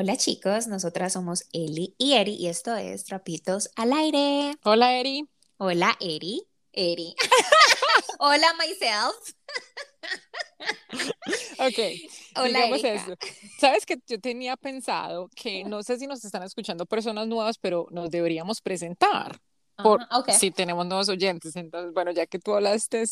Hola chicos, nosotras somos Eli y Eri y esto es Trapitos al Aire. Hola Eri. Hola Eri. Eri. Hola myself. ok, Hola, digamos eso. Sabes que yo tenía pensado que no sé si nos están escuchando personas nuevas, pero nos deberíamos presentar. Por, Si tenemos nuevos oyentes, entonces, bueno, ya que tú hablaste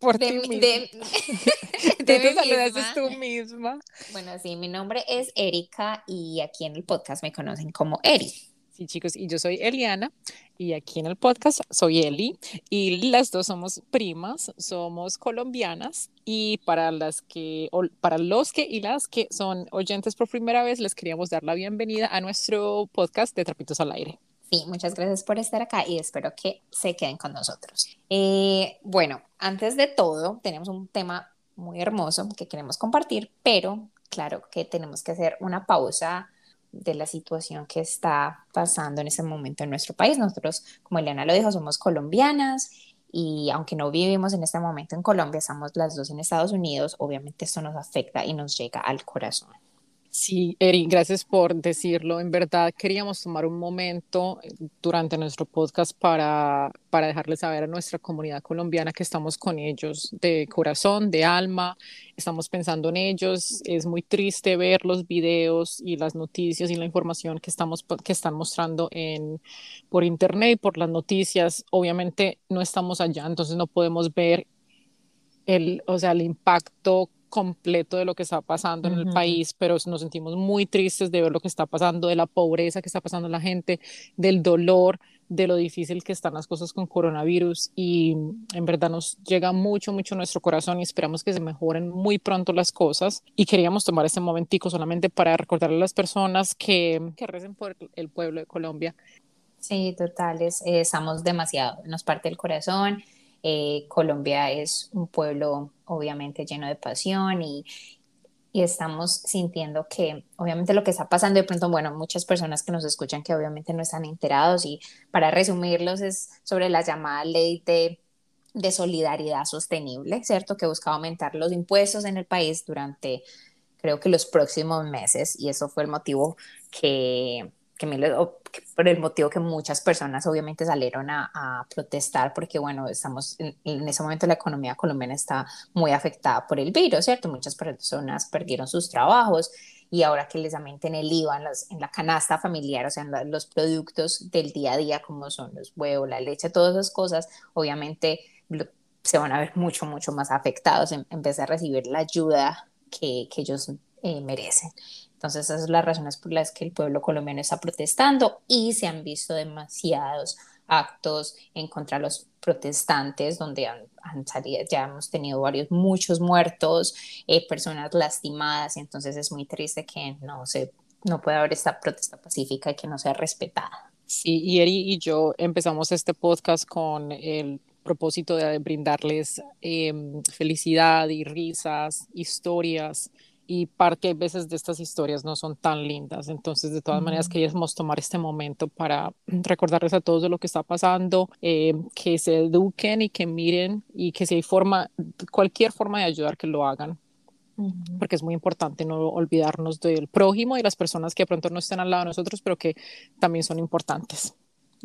por de, ti De, te tú misma. Bueno, sí, mi nombre es Erika y aquí en el podcast me conocen como Eri. Sí, chicos, y yo soy Eliana y aquí en el podcast soy Eli y las dos somos primas, somos colombianas y para las que para los que y las que son oyentes por primera vez les queríamos dar la bienvenida a nuestro podcast de Trapitos al Aire. Sí, muchas gracias por estar acá y espero que se queden con nosotros. Eh, bueno, antes de todo, tenemos un tema muy hermoso que queremos compartir, pero claro que tenemos que hacer una pausa de la situación que está pasando en ese momento en nuestro país. Nosotros, como Eliana lo dijo, somos colombianas y aunque no vivimos en este momento en Colombia, estamos las dos en Estados Unidos, obviamente esto nos afecta y nos llega al corazón. Sí, Eri, gracias por decirlo. En verdad, queríamos tomar un momento eh, durante nuestro podcast para, para dejarles saber a nuestra comunidad colombiana que estamos con ellos de corazón, de alma, estamos pensando en ellos. Es muy triste ver los videos y las noticias y la información que, estamos, que están mostrando en, por internet y por las noticias. Obviamente no estamos allá, entonces no podemos ver el, o sea, el impacto completo de lo que está pasando en el país, pero nos sentimos muy tristes de ver lo que está pasando, de la pobreza que está pasando la gente, del dolor, de lo difícil que están las cosas con coronavirus y en verdad nos llega mucho, mucho a nuestro corazón y esperamos que se mejoren muy pronto las cosas y queríamos tomar este momentico solamente para recordarle a las personas que, que recen por el pueblo de Colombia. Sí, totales, eh, estamos demasiado, nos parte el corazón eh, Colombia es un pueblo obviamente lleno de pasión y, estamos sintiendo que obviamente lo que está pasando de pronto, bueno, muchas personas que nos escuchan que obviamente no están enterados y para resumirlos es sobre la llamada ley de, de solidaridad sostenible, ¿cierto? Que busca aumentar los impuestos en el país durante creo que los próximos meses y eso fue el motivo que que me por el motivo que muchas personas obviamente salieron a, protestar porque bueno, estamos en, ese momento la economía colombiana está muy afectada por el virus, ¿cierto? Muchas personas perdieron sus trabajos y ahora que les aumenten el IVA en, en la canasta familiar, o sea, en los productos del día a día como son los huevos, la leche, todas esas cosas, obviamente se van a ver mucho, mucho más afectados en, vez de recibir la ayuda que, que ellos eh, merecen. Entonces, esas son las razones por las que el pueblo colombiano está protestando y se han visto demasiados actos en contra de los protestantes, donde han, salido, ya hemos tenido varios, muchos muertos, eh, personas lastimadas, y entonces es muy triste que no, se, no pueda haber esta protesta pacífica y que no sea respetada. Sí, y Eri y yo empezamos este podcast con el propósito de brindarles em, felicidad y risas, historias y parte a veces de estas historias no son tan lindas. Entonces, de todas maneras, queríamos tomar este momento para recordarles a todos de lo que está pasando, eh, que se eduquen y que miren y que si hay forma, cualquier forma de ayudar, que lo hagan. Porque es muy importante no olvidarnos del prójimo y las personas que de pronto no estén al lado de nosotros, pero que también son importantes.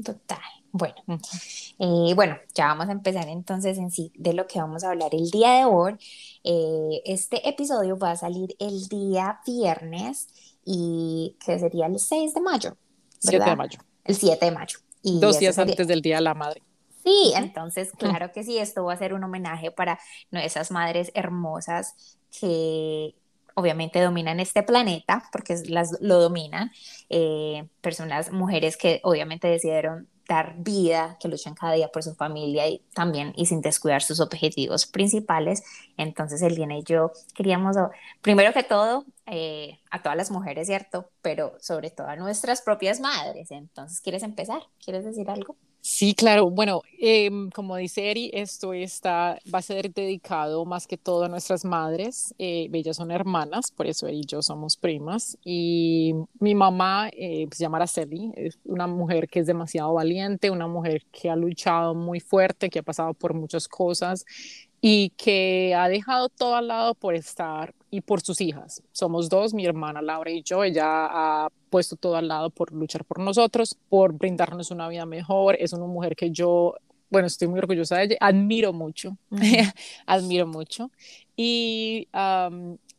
Total. Bueno, eh, bueno, ya vamos a empezar entonces en sí de lo que vamos a hablar el día de hoy. Eh, este episodio va a salir el día viernes y que sería el 6 de mayo. 7 de mayo. El 7 de mayo. Y Dos días antes del Día de la Madre. Sí, entonces claro que sí, esto va a ser un homenaje para esas madres hermosas que obviamente dominan este planeta, porque las, lo dominan, eh, personas, mujeres que obviamente decidieron dar vida, que luchan cada día por su familia y también y sin descuidar sus objetivos principales. Entonces, el y yo queríamos, primero que todo, eh, a todas las mujeres, ¿cierto? Pero sobre todo a nuestras propias madres. Entonces, ¿quieres empezar? ¿Quieres decir algo? Sí, claro. Bueno, em, como dice Eri, esto está, va a ser dedicado más que todo a nuestras madres. Eh, ellas son hermanas, por eso Eri y yo somos primas. Y mi mamá eh, se llama Araceli, es una mujer que es demasiado valiente, una mujer que ha luchado muy fuerte, que ha pasado por muchas cosas y que ha dejado todo al lado por estar y por sus hijas. Somos dos, mi hermana Laura y yo. Ella ha puesto todo al lado por luchar por nosotros, por brindarnos una vida mejor. Es una mujer que yo, bueno, estoy muy orgullosa de ella, admiro mucho, admiro mucho. Y,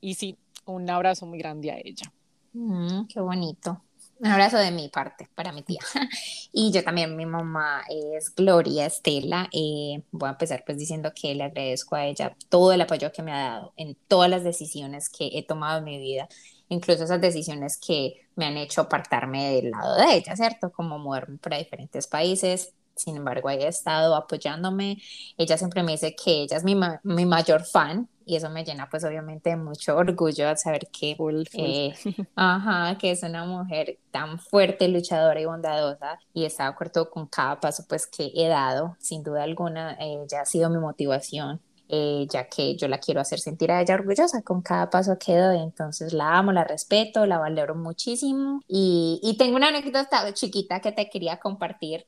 y sí, un abrazo muy grande a ella. Mm, qué bonito. Un abrazo de mi parte para mi tía. Y yo también, mi mamá es Gloria Estela. Eh, voy a empezar pues diciendo que le agradezco a ella todo el apoyo que me ha dado en todas las decisiones que he tomado en mi vida, incluso esas decisiones que me han hecho apartarme del lado de ella, ¿cierto? Como moverme para diferentes países, sin embargo, ella ha estado apoyándome. Ella siempre me dice que ella es mi, mi mayor fan y eso me llena pues obviamente de mucho orgullo al saber que, eh, ajá, que es una mujer tan fuerte, luchadora y bondadosa y está de acuerdo con cada paso pues que he dado. Sin duda alguna, ella ha sido mi motivación. Eh, ya que yo la quiero hacer sentir a ella orgullosa con cada paso que doy. Entonces la amo, la respeto, la valoro muchísimo. Y, y tengo una anécdota chiquita que te quería compartir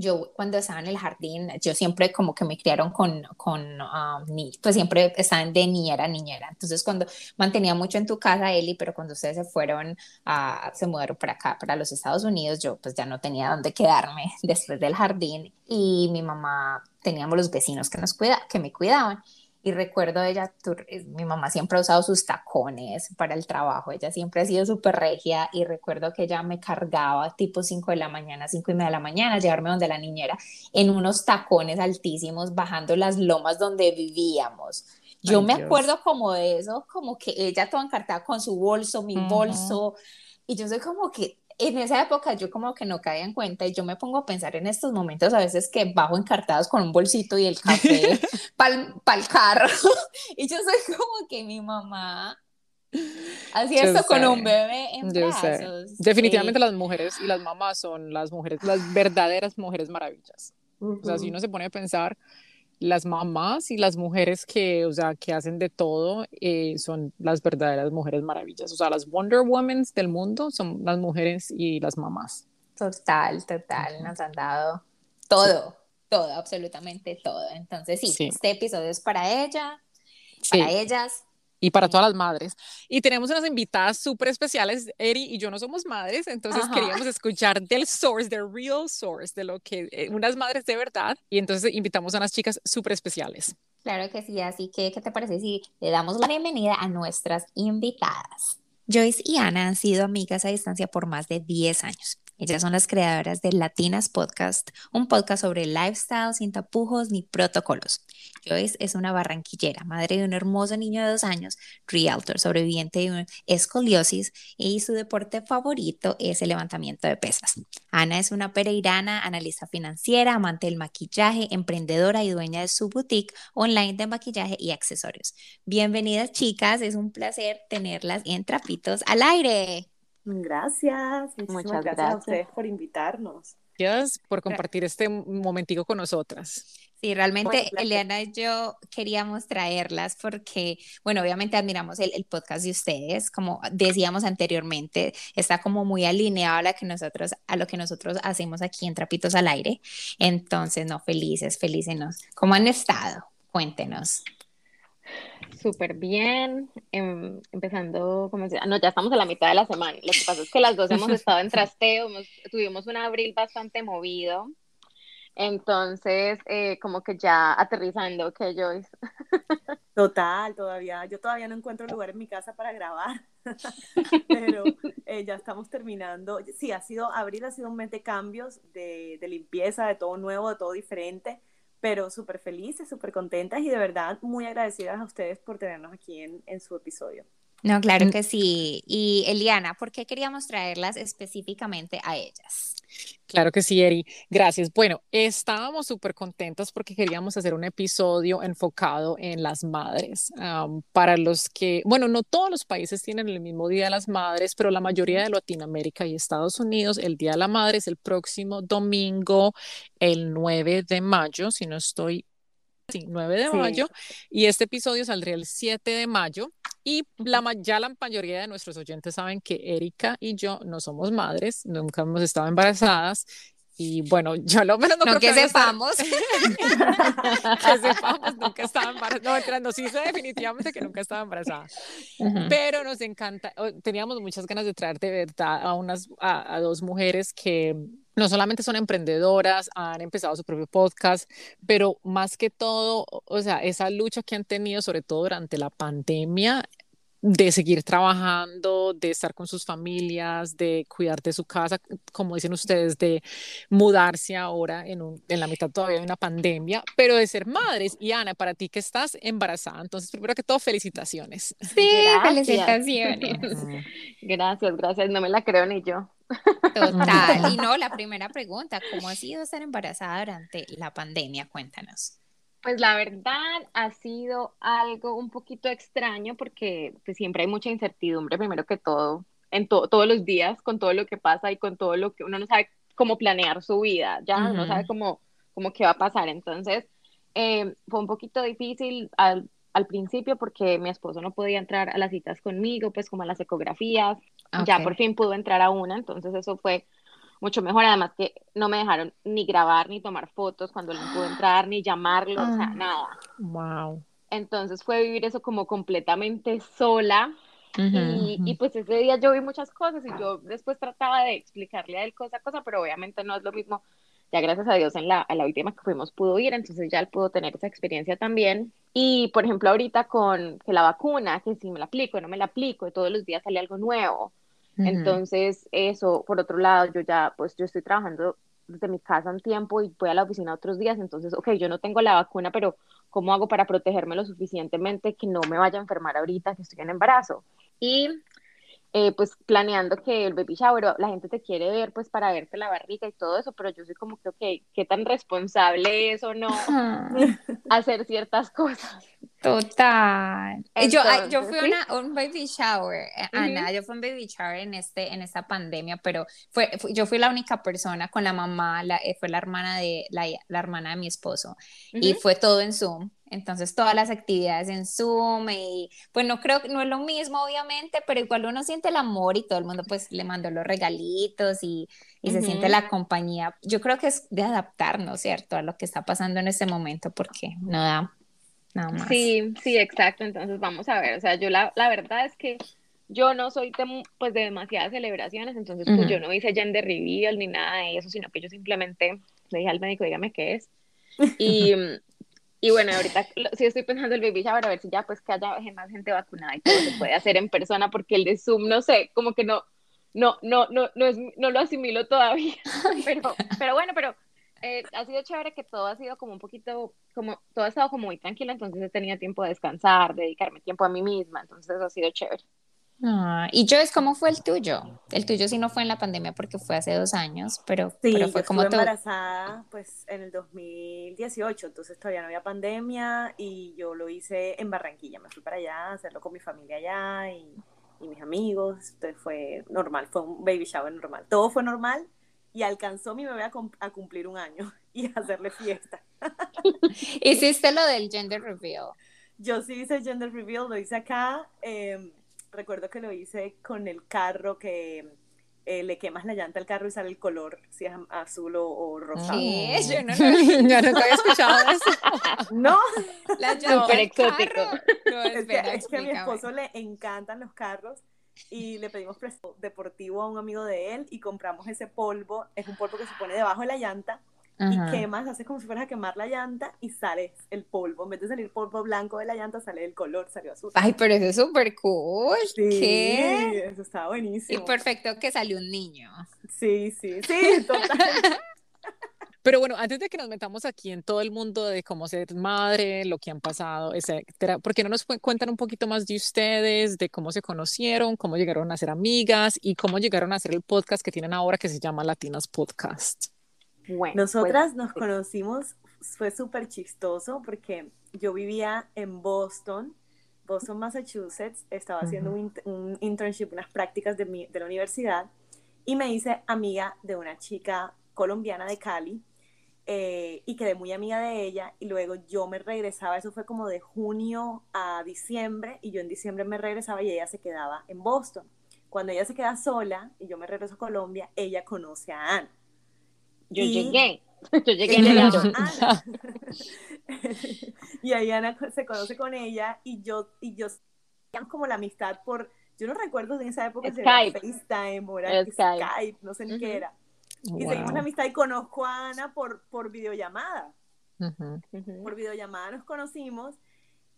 yo cuando estaba en el jardín, yo siempre como que me criaron con, con um, ni, pues siempre estaban de niñera niñera. Entonces cuando mantenía mucho en tu casa, Eli, pero cuando ustedes se fueron, a, se mudaron para acá, para los Estados Unidos, yo pues ya no tenía dónde quedarme después del jardín y mi mamá, teníamos los vecinos que nos cuida, que me cuidaban. Y recuerdo ella, eh, mi mamá siempre ha usado sus tacones para el trabajo, ella siempre ha sido súper regia y recuerdo que ella me cargaba tipo 5 de la mañana, 5 y media de la mañana, llevarme donde la niñera en unos tacones altísimos bajando las lomas donde vivíamos. Yo me acuerdo como de eso, como que ella toda encartada con su bolso, mi bolso, y yo soy como que en esa época yo como que no caía en cuenta y yo me pongo a pensar en estos momentos a veces que bajo encartados con un bolsito y el café para el carro y yo soy como que mi mamá hacía esto con un bebé en brazos. Definitivamente las mujeres y las mamás son las mujeres, las verdaderas mujeres maravillas. O sea, si uno se pone a pensar, las mamás y las mujeres que, o sea, que hacen de todo eh, son las verdaderas mujeres maravillas. O sea, las Wonder Women del mundo son las mujeres y las mamás. Total, total. Nos han dado todo, todo, absolutamente todo. Entonces, sí, este episodio es para ella, para ellas, y para todas las madres. Y tenemos unas invitadas súper especiales. Eri y yo no somos madres, entonces queríamos escuchar del source, del real source, de lo que eh, unas madres de verdad. Y entonces invitamos a unas chicas súper especiales. Claro que sí, así que, ¿qué te parece si le damos la bienvenida a nuestras invitadas? Joyce y Ana han sido amigas a distancia por más de 10 años. Ellas son las creadoras de Latinas Podcast, un podcast sobre lifestyle sin tapujos ni protocolos. Joyce es una barranquillera, madre de un hermoso niño de dos años, realtor, sobreviviente de escoliosis y su deporte favorito es el levantamiento de pesas. Ana es una pereirana, analista financiera, amante del maquillaje, emprendedora y dueña de su boutique online de maquillaje y accesorios. Bienvenidas chicas, es un placer tenerlas en Trapitos al aire. Gracias, muchas gracias, a ustedes por invitarnos. Gracias por compartir este momentico con nosotras. Sí, realmente Eliana y yo queríamos traerlas porque, bueno, obviamente admiramos el, podcast de ustedes, como decíamos anteriormente, está como muy alineado a, la que nosotros, a lo que nosotros hacemos aquí en Trapitos al Aire. Entonces, no, felices, felices. ¿Cómo han estado? Cuéntenos. Súper bien, em, empezando, como decía, no, ya estamos a la mitad de la semana. Lo que pasa es que las dos hemos estado en trasteo, tuvimos un abril bastante movido, entonces, eh, como que ya aterrizando, ¿qué, Joyce? Total, todavía, yo todavía no encuentro lugar en mi casa para grabar, pero eh, ya estamos terminando. Sí, ha sido, abril ha sido un mes de cambios, de, de limpieza, de todo nuevo, de todo diferente pero súper felices, súper contentas y de verdad muy agradecidas a ustedes por tenernos aquí en, en su episodio. No, claro que sí. Y Eliana, ¿por qué queríamos traerlas específicamente a ellas? Claro que sí, Eri. Gracias. Bueno, estábamos súper contentas porque queríamos hacer un episodio enfocado en las madres. para los que, bueno, no todos los países tienen el mismo Día de las Madres, pero la mayoría de Latinoamérica y Estados Unidos, el Día de la Madre es el próximo domingo, el 9 de mayo, si no estoy Sí, 9 de mayo. Y este episodio saldría el 7 de mayo. Y la, ya la mayoría de nuestros oyentes saben que Erika y yo no somos madres, nunca hemos estado embarazadas. Y bueno, yo lo menos no, no que sepamos. que sepamos, nunca estaba embarazada. No, no, sí sé definitivamente que nunca estaba embarazada. Pero nos encanta, teníamos muchas ganas de traer de verdad a, unas, a, a dos mujeres que no solamente son emprendedoras, han empezado su propio podcast, pero más que todo, o sea, esa lucha que han tenido, sobre todo durante la pandemia, de seguir trabajando, de estar con sus familias, de cuidar de su casa, como dicen ustedes, de mudarse ahora en, un, en la mitad todavía de una pandemia, pero de ser madres. Y Ana, para ti que estás embarazada, entonces primero que todo, felicitaciones. Sí, felicitaciones. gracias, gracias, no me la creo ni yo. Total. Y no, la primera pregunta, ¿cómo ha sido estar embarazada durante la pandemia? Cuéntanos. Pues la verdad ha sido algo un poquito extraño porque pues, siempre hay mucha incertidumbre, primero que todo, en todos los días, con todo lo que pasa y con todo lo que uno no sabe cómo planear su vida, ya no sabe cómo, cómo qué va a pasar. Entonces, eh, fue un poquito difícil al, al, principio porque mi esposo no podía entrar a las citas conmigo, pues como a las ecografías, ya por fin pudo entrar a una, entonces eso fue mucho mejor. Además que no me dejaron ni grabar ni tomar fotos cuando él no pudo entrar, ni llamarlo, o sea, ah. nada. Wow. Entonces fue vivir eso como completamente sola. y, y, pues ese día yo vi muchas cosas y yo después trataba de explicarle a él cosa a cosa, pero obviamente no es lo mismo. Ya gracias a Dios en la, la última que fuimos pudo ir, entonces ya él pudo tener esa experiencia también. Y por ejemplo ahorita con que la vacuna, que si me la aplico, no me la aplico, y todos los días sale algo nuevo. Entonces, eso, por otro lado, yo ya, pues yo estoy trabajando desde mi casa un tiempo y voy a la oficina otros días, entonces, ok, yo no tengo la vacuna, pero ¿cómo hago para protegerme lo suficientemente que no me vaya a enfermar ahorita que estoy en embarazo? Y eh, pues planeando que el baby shower, la gente te quiere ver pues para verte la barriga y todo eso, pero yo soy como que, ok, ¿qué tan responsable es o no hacer ciertas cosas? Total. yo, yo fui a un baby shower, eh, Ana, yo fui a un baby shower en, este, en esta pandemia, pero fue, yo fui la única persona con la mamá, la, eh, fue la hermana de, la, la hermana de mi esposo, y fue todo en Zoom. Entonces todas las actividades en Zoom y pues no creo que no es lo mismo obviamente, pero igual uno siente el amor y todo el mundo pues le mandó los regalitos y, y se siente la compañía. Yo creo que es de adaptarnos, ¿cierto? A lo que está pasando en este momento porque no da nada más. Sí, sí, exacto. Entonces vamos a ver, o sea, yo la, la verdad es que yo no soy de, pues de demasiadas celebraciones, entonces pues yo no hice gender reveal ni nada de eso, sino que yo simplemente le dije al médico, dígame qué es. Y, y bueno, ahorita sí estoy pensando el baby shower, a ver si ya pues que haya más gente vacunada y todo se puede hacer en persona, porque el de Zoom, no sé, como que no, no, no, no, no, es, no lo asimilo todavía, pero, pero bueno, pero eh, ha sido chévere que todo ha sido como un poquito, como, todo ha estado como muy tranquilo, entonces he tenido tiempo de descansar, dedicarme tiempo a mí misma, entonces ha sido chévere. Ah, y Joyce, ¿cómo fue el tuyo? El tuyo sí no fue en la pandemia porque fue hace dos años, pero, sí, pero fue como embarazada pues en el 2018, entonces todavía no había pandemia y yo lo hice en Barranquilla, me fui para allá a hacerlo con mi familia allá y, y mis amigos, entonces fue normal, fue un baby shower normal, todo fue normal y alcanzó mi bebé a, a cumplir un año y a hacerle fiesta. ¿Hiciste lo del gender reveal? Yo sí hice el gender reveal, lo hice acá. Eh, recuerdo que lo hice con el carro que eh, le quemas la llanta al carro y sale el color, si es azul o, o rosa. ¿Qué? Yo no, yo no había escuchado eso. no. La Súper exótico. No, es, que, es que a mi esposo le encantan los carros y le pedimos presto deportivo a un amigo de él y compramos ese polvo. Es un polvo que se pone debajo de la llanta y quemas, haces como si fueras a quemar la llanta y sale el polvo. En vez de salir polvo blanco de la llanta, sale el color, salió azul. Ay, pero eso es súper cool. Sí, ¿Qué? eso está buenísimo. Y perfecto que salió un niño. Sí, sí, sí, total. Pero bueno, antes de que nos metamos aquí en todo el mundo de cómo ser madre, lo que han pasado, etcétera, ¿por qué no nos cuentan un poquito más de ustedes, de cómo se conocieron, cómo llegaron a ser amigas y cómo llegaron a hacer el podcast que tienen ahora que se llama Latinas Podcast? Bueno, Nosotras pues, nos conocimos, fue súper chistoso porque yo vivía en Boston, Boston, Massachusetts, estaba haciendo un, internship, unas prácticas de, de la universidad. Y me hice amiga de una chica colombiana de Cali eh, y quedé muy amiga de ella. Y luego yo me regresaba, eso fue como de junio a diciembre y yo en diciembre me regresaba y ella se quedaba en Boston. Cuando ella se queda sola y yo me regreso a Colombia, ella conoce a Anne Yo Y- llegué. Yo llegué en enero. llama Ana. y ahí Ana se conoce con ella y yo, y yo, como la amistad por, yo no recuerdo en esa época si era Skype. FaceTime o era Skype. Skype, no sé ni qué Ujú. era. Y Wow. seguimos la amistad y conozco a Ana por, por videollamada. Ujú. Ujú. Por videollamada nos conocimos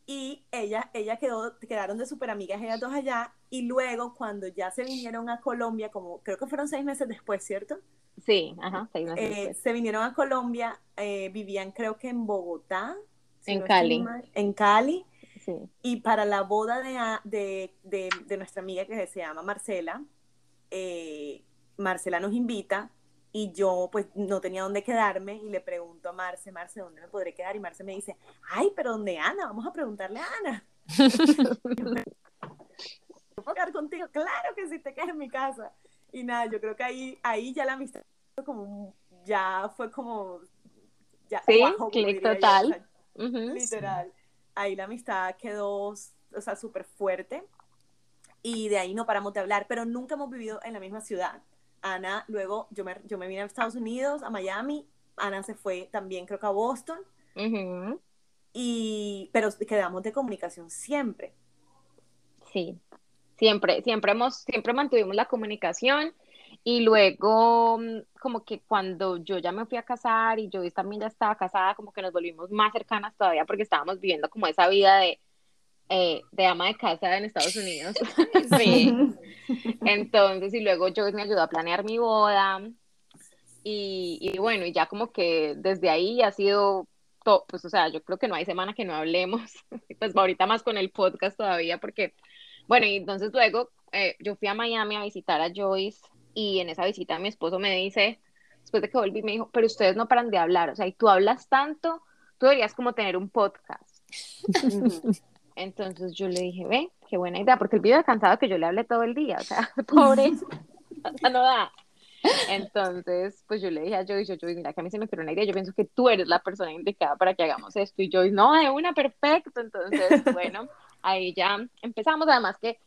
y ella, ella quedó, quedaron de súper amigas ellas dos allá y luego cuando ya se vinieron a Colombia, como creo que fueron seis meses después, ¿cierto? Sí, ajá, Eh, después. se vinieron a Colombia, eh, vivían creo que en Bogotá. si En no Cali. mal, en Cali. Sí. Y para la boda de, de, de- de nuestra amiga que se llama Marcela, eh, Marcela nos invita y yo pues no tenía dónde quedarme y le pregunto a Marce, Marce, ¿dónde me podré quedar? Y Marce me dice, ay, pero ¿dónde Ana? Vamos a preguntarle a Ana. ¿Puedo quedar contigo? Claro que sí, te quedas en mi casa. Y nada, yo creo que ahí, ahí ya la amistad fue como, ya fue como, ya Sí, yo, total. o sea, Ujú. literal. Ahí la amistad quedó, o sea, súper fuerte. Y de ahí no paramos de hablar, pero nunca hemos vivido en la misma ciudad. Ana, luego yo me, yo me vine a Estados Unidos, a Miami. Ana se fue también, creo que a Boston. Y, pero quedamos de comunicación siempre. Sí, siempre, siempre hemos, siempre mantuvimos la comunicación y luego mm, como que cuando yo ya me fui a casar y yo también ya estaba casada, como que nos volvimos más cercanas todavía porque estábamos viviendo como esa vida de, eh, de ama de casa en Estados Unidos. Sí. Entonces, y luego Joyce me ayudó a planear mi boda. Y, y bueno, y ya como que desde ahí ha sido, to- pues o sea, yo creo que no hay semana que no hablemos, pues ahorita más con el podcast todavía, porque, bueno, y entonces luego eh, yo fui a Miami a visitar a Joyce y en esa visita mi esposo me dice, después de que volví, me dijo, pero ustedes no paran de hablar, o sea, y tú hablas tanto, tú deberías como tener un podcast. Entonces yo le dije, ve, qué buena idea, porque él vive cansado que yo le hable todo el día, o sea, pobre, o sea, no da. Entonces, pues yo le dije a Joyce, yo, Joyce, mira que a mí se me ocurrió una idea, yo pienso que tú eres la persona indicada para que hagamos esto, y Joyce, no, de una, perfecto, entonces, bueno, ahí ya empezamos, además que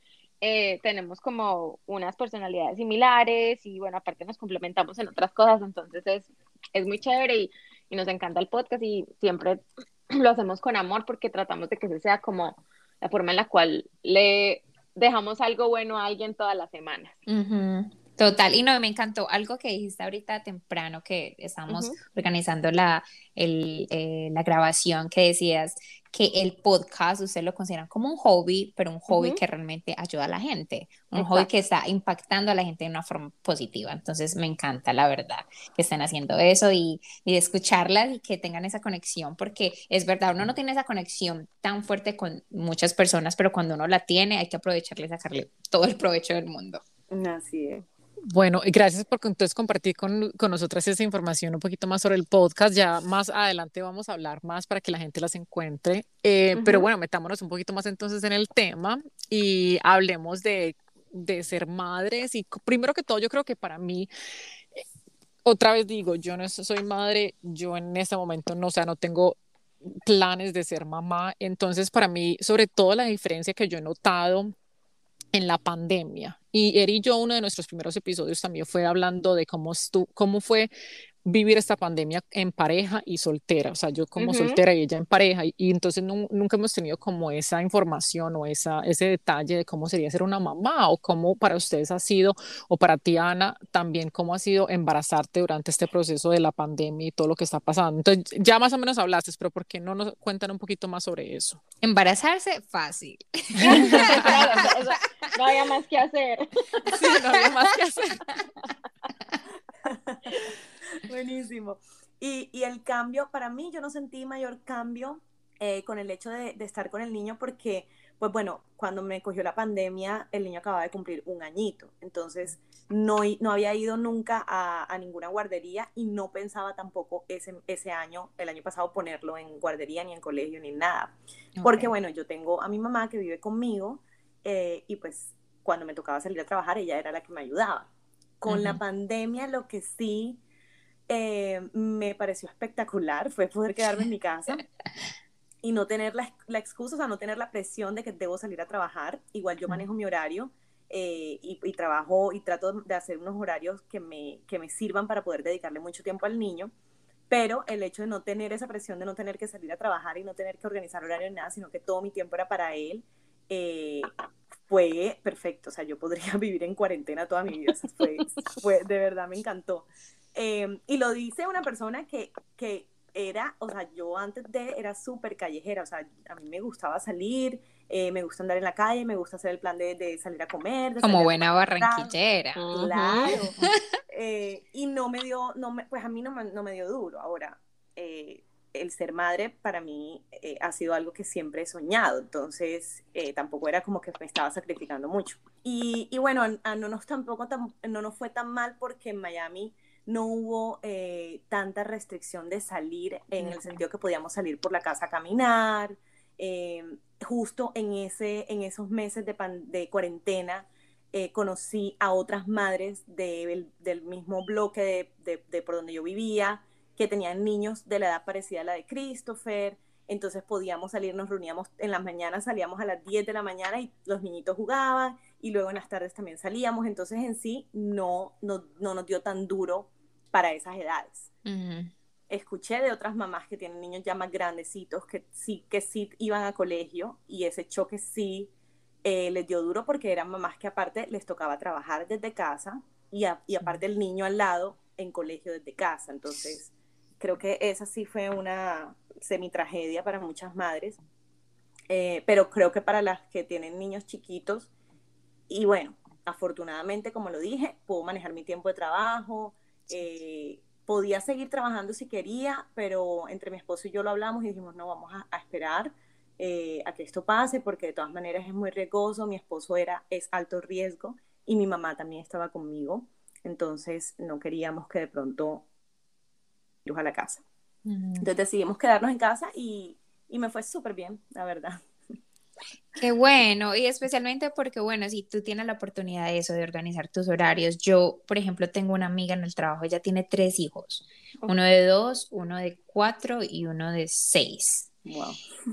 eh, tenemos como unas personalidades similares, y bueno, aparte nos complementamos en otras cosas, entonces es, es muy chévere, y, y nos encanta el podcast, y siempre lo hacemos con amor, porque tratamos de que ese sea como la forma en la cual le dejamos algo bueno a alguien todas las semanas. Ujú, Total, y no, me encantó algo que dijiste ahorita temprano que estamos Ujú. organizando la, el, eh, la grabación, que decías que el podcast ustedes lo consideran como un hobby, pero un hobby que realmente ayuda a la gente, un hobby que está impactando a la gente de una forma positiva. Entonces me encanta, la verdad, que estén haciendo eso y, y escucharlas y que tengan esa conexión, porque es verdad, uno no tiene esa conexión tan fuerte con muchas personas, pero cuando uno la tiene hay que aprovecharle y sacarle todo el provecho del mundo. Así es. Bueno, y gracias por entonces compartir con, con nosotras esa información un poquito más sobre el podcast. Ya más adelante vamos a hablar más para que la gente las encuentre. Eh, Pero bueno, metámonos un poquito más entonces en el tema y hablemos de, de ser madres. Y primero que todo, yo creo que para mí, eh, otra vez digo, yo no soy madre, yo en este momento no, o sea, no tengo planes de ser mamá. Entonces, para mí, sobre todo la diferencia que yo he notado en la pandemia. Y Eri y yo, uno de nuestros primeros episodios también fue hablando de cómo, estu cómo fue vivir esta pandemia en pareja y soltera, o sea, yo como soltera y ella en pareja, y, y entonces nu- nunca hemos tenido como esa información o esa, ese detalle de cómo sería ser una mamá o cómo para ustedes ha sido, o para ti, Ana, también cómo ha sido embarazarte durante este proceso de la pandemia y todo lo que está pasando. Entonces, ya más o menos hablaste, pero ¿por qué no nos cuentan un poquito más sobre eso? Embarazarse, fácil. Claro, o sea, eso- no había más que hacer. Sí, no había más que hacer. Buenísimo. Y, y el cambio, para mí, yo no sentí mayor cambio eh, con el hecho de, de estar con el niño porque, pues bueno, cuando me cogió la pandemia, el niño acababa de cumplir un añito. Entonces, no, no había ido nunca a, a ninguna guardería y no pensaba tampoco ese, ese año, el año pasado, ponerlo en guardería, ni en colegio, ni en nada. Porque bueno, yo tengo a mi mamá que vive conmigo eh, y pues cuando me tocaba salir a trabajar ella era la que me ayudaba. Con la pandemia lo que sí eh, me pareció espectacular fue poder quedarme en mi casa y no tener la, la excusa, o sea, no tener la presión de que debo salir a trabajar. Igual yo manejo mi horario eh, y, y, trabajo y trato de hacer unos horarios que me, que me sirvan para poder dedicarle mucho tiempo al niño, pero el hecho de no tener esa presión de no tener que salir a trabajar y no tener que organizar horario ni nada, sino que todo mi tiempo era para él, eh, fue perfecto. O sea, yo podría vivir en cuarentena toda mi vida. Fue, fue de verdad, me encantó. Eh, y lo dice una persona que, que era, o sea, yo antes de era súper callejera, o sea, a mí me gustaba salir, eh, me gusta andar en la calle, me gusta hacer el plan de, de salir a comer. Como buena barranquillera. Claro. Eh, y no me dio, no me, pues a mí no me, no me dio duro. Ahora, eh, el ser madre para mí ha sido algo que siempre he soñado, entonces tampoco era como que me estaba sacrificando mucho. Y, y bueno, a, no nos tampoco no nos fue tan mal porque en Miami no hubo tanta restricción de salir en el sentido que podíamos salir por la casa a caminar, justo en, ese, en esos meses de, de cuarentena eh, conocí a otras madres del mismo bloque de, de, por donde yo vivía, que tenían niños de la edad parecida a la de Christopher. Entonces podíamos salir, nos reuníamos en las mañanas, salíamos a las 10 de la mañana y los niñitos jugaban y luego en las tardes también salíamos. Entonces en sí no, no, no nos dio tan duro para esas edades escuché de otras mamás que tienen niños ya más grandecitos que sí, que sí iban a colegio y ese choque sí eh, les dio duro porque eran mamás que aparte les tocaba trabajar desde casa y, y aparte el niño al lado en colegio desde casa. Entonces, creo que esa sí fue una semi-tragedia para muchas madres, eh, pero creo que para las que tienen niños chiquitos, y bueno, afortunadamente, como lo dije, puedo manejar mi tiempo de trabajo. Eh, podía seguir trabajando si quería, pero entre mi esposo y yo lo hablamos y dijimos, no, vamos a, esperar eh, a que esto pase, porque de todas maneras es muy riesgoso, mi esposo era, es alto riesgo y mi mamá también estaba conmigo, entonces no queríamos que de pronto luz a la casa. Entonces decidimos quedarnos en casa y, y me fue súper bien, la verdad. Qué bueno, y especialmente porque, bueno, si tú tienes la oportunidad de eso, de organizar tus horarios, yo, por ejemplo, tengo una amiga en el trabajo, ella tiene tres hijos, uno de dos, uno de cuatro y uno de seis.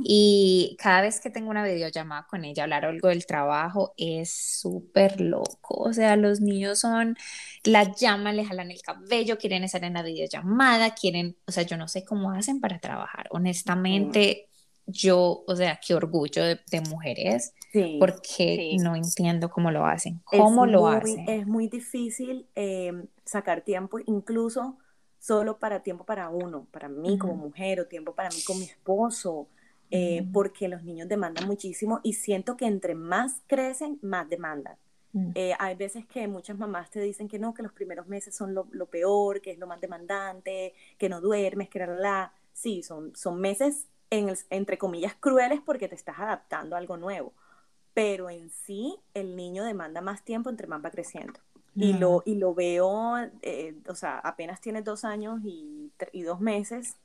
Y cada vez que tengo una videollamada con ella, hablar algo del trabajo es súper loco. O sea, los niños son, la llaman, le jalan el cabello, quieren estar en la videollamada, quieren, o sea, yo no sé cómo hacen para trabajar. Honestamente, yo, o sea, qué orgullo de, mujeres, porque no entiendo cómo lo hacen, cómo lo hacen. Es muy difícil eh, sacar tiempo, incluso solo para tiempo para uno, para mí como mujer o tiempo para mí con mi esposo, eh, porque los niños demandan muchísimo y siento que entre más crecen, más demandan. Mm. Eh, hay veces que muchas mamás te dicen que no, que los primeros meses son lo, peor, que es lo más demandante, que no duermes, que la, la. Sí, son, son meses en entre comillas, crueles porque te estás adaptando a algo nuevo. Pero en sí, el niño demanda más tiempo entre más va creciendo. Y, lo, y lo veo, eh, o sea, apenas tiene dos años y, y, dos meses.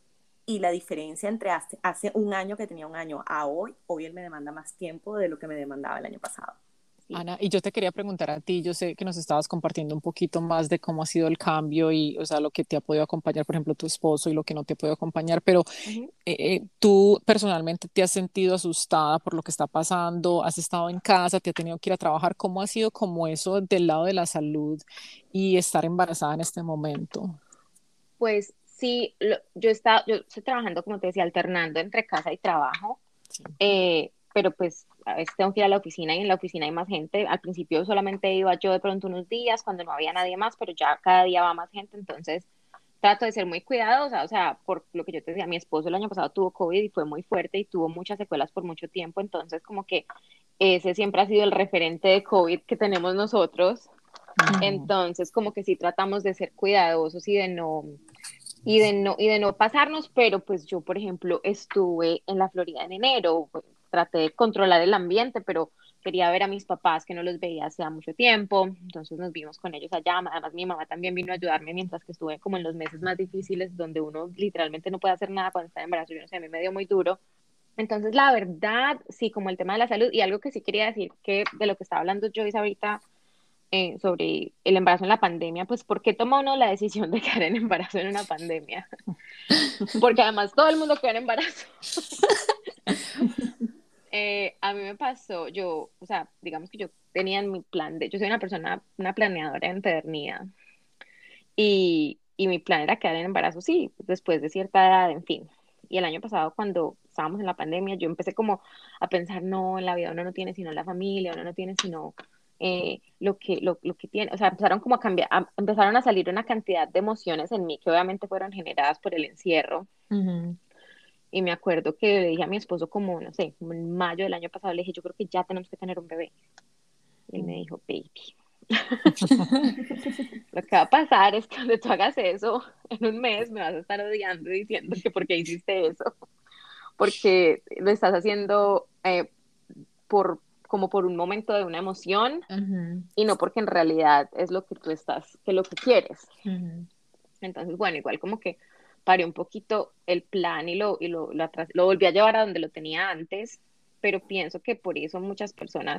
Y la diferencia entre hace, hace un año que tenía un año a hoy, hoy él me demanda más tiempo de lo que me demandaba el año pasado. Ana, y yo te quería preguntar a ti, yo sé que nos estabas compartiendo un poquito más de cómo ha sido el cambio y, o sea, lo que te ha podido acompañar, por ejemplo, tu esposo y lo que no te ha podido acompañar, pero eh, eh, tú personalmente te has sentido asustada por lo que está pasando, has estado en casa, te ha tenido que ir a trabajar, ¿cómo ha sido como eso del lado de la salud y estar embarazada en este momento? Pues sí, yo, está, yo estoy trabajando, como te decía, alternando entre casa y trabajo. Eh, pero pues a veces tengo que ir a la oficina y en la oficina hay más gente. Al principio solamente iba yo de pronto unos días cuando no había nadie más, pero ya cada día va más gente, entonces trato de ser muy cuidadosa, o sea, por lo que yo te decía, mi esposo el año pasado tuvo COVID y fue muy fuerte y tuvo muchas secuelas por mucho tiempo, entonces como que ese siempre ha sido el referente de COVID que tenemos nosotros. Entonces, como que sí tratamos de ser cuidadosos y de no y de no y de no pasarnos, pero pues yo, por ejemplo, estuve en la Florida en enero, traté de controlar el ambiente, pero quería ver a mis papás que no los veía hace mucho tiempo, entonces nos vimos con ellos allá, además mi mamá también vino a ayudarme mientras que estuve como en los meses más difíciles donde uno literalmente no puede hacer nada cuando está en embarazo, yo no sé, a mí me dio muy duro. Entonces, la verdad, sí, como el tema de la salud y algo que sí quería decir que de lo que estaba hablando Joyce ahorita eh, sobre el embarazo en la pandemia, pues ¿por qué toma uno la decisión de quedar en embarazo en una pandemia? Porque además todo el mundo queda en embarazo. Eh, a mí me pasó, yo, o sea, digamos que yo tenía en mi plan de, yo soy una persona, una planeadora en eternidad y, y mi plan era quedar en embarazo, sí, después de cierta edad, en fin. Y el año pasado cuando estábamos en la pandemia, yo empecé como a pensar, no, en la vida uno no tiene sino la familia, uno no tiene sino eh, lo, que, lo, lo, que tiene, o sea, empezaron como a cambiar, empezaron a salir una cantidad de emociones en mí que obviamente fueron generadas por el encierro. Y me acuerdo que le dije a mi esposo como, no sé, como en mayo del año pasado, le dije, yo creo que ya tenemos que tener un bebé. Y él me dijo, baby. lo que va a pasar es que cuando tú hagas eso, en un mes me vas a estar odiando diciendo que por qué hiciste eso. Porque lo estás haciendo eh, por, como por un momento de una emoción y no porque en realidad es lo que tú estás, que lo que quieres. Entonces, bueno, igual como que paré un poquito el plan y lo, y lo, lo, lo volví a llevar a donde lo tenía antes, pero pienso que por eso muchas personas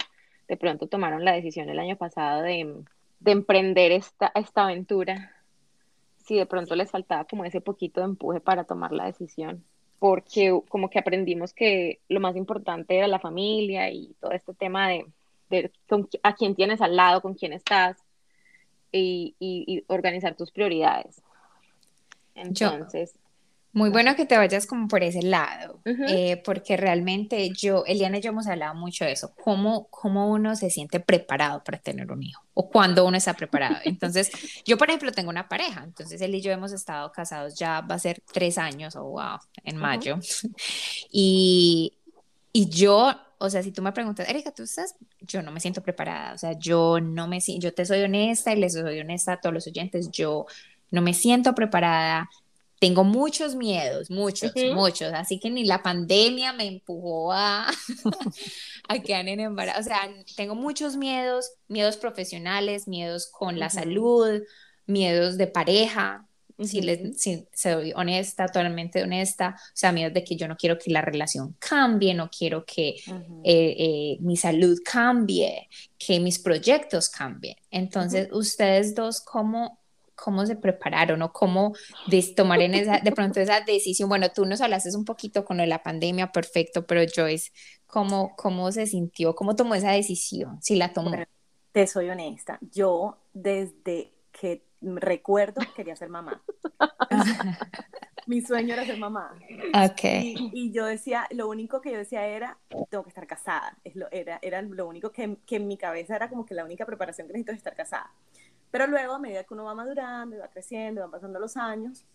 de pronto tomaron la decisión el año pasado de, de emprender esta, esta aventura, si de pronto les faltaba como ese poquito de empuje para tomar la decisión porque como que aprendimos que lo más importante era la familia y todo este tema de, de a quién tienes al lado, con quién estás y, y, organizar tus prioridades. Entonces, muy bueno que te vayas como por ese lado, eh, porque realmente yo, Eliana y yo hemos hablado mucho de eso, cómo, cómo uno se siente preparado para tener un hijo o cuando uno está preparado. Entonces, yo por ejemplo tengo una pareja, entonces él y yo hemos estado casados ya va a ser tres años, o oh, wow, en mayo. y, y yo, o sea, si tú me preguntas, Erika, ¿tú estás? Yo no me siento preparada, o sea, yo no me yo te soy honesta y les soy honesta a todos los oyentes, yo no me siento preparada tengo muchos miedos, muchos, muchos, así que ni la pandemia me empujó a, a quedar en embarazo, o sea, tengo muchos miedos, miedos profesionales, miedos con la salud, miedos de pareja, si, les, si soy honesta, totalmente honesta, o sea, miedos de que yo no quiero que la relación cambie, no quiero que eh, eh, mi salud cambie, que mis proyectos cambien. Entonces, ustedes dos, ¿cómo cómo se prepararon o cómo de tomar en esa, de pronto esa decisión. Bueno, tú nos hablaste un poquito con lo de la pandemia, perfecto, pero Joyce, ¿cómo, cómo se sintió? ¿Cómo tomó esa decisión? Si la tomó. te soy honesta, yo desde que recuerdo quería ser mamá. Mi sueño era ser mamá. Okay. Y, y, yo decía, lo único que yo decía era, tengo que estar casada. Es lo, era, era lo único que, que en mi cabeza era como que la única preparación que necesito es estar casada. Pero luego, a medida que uno va madurando y va creciendo, van pasando los años,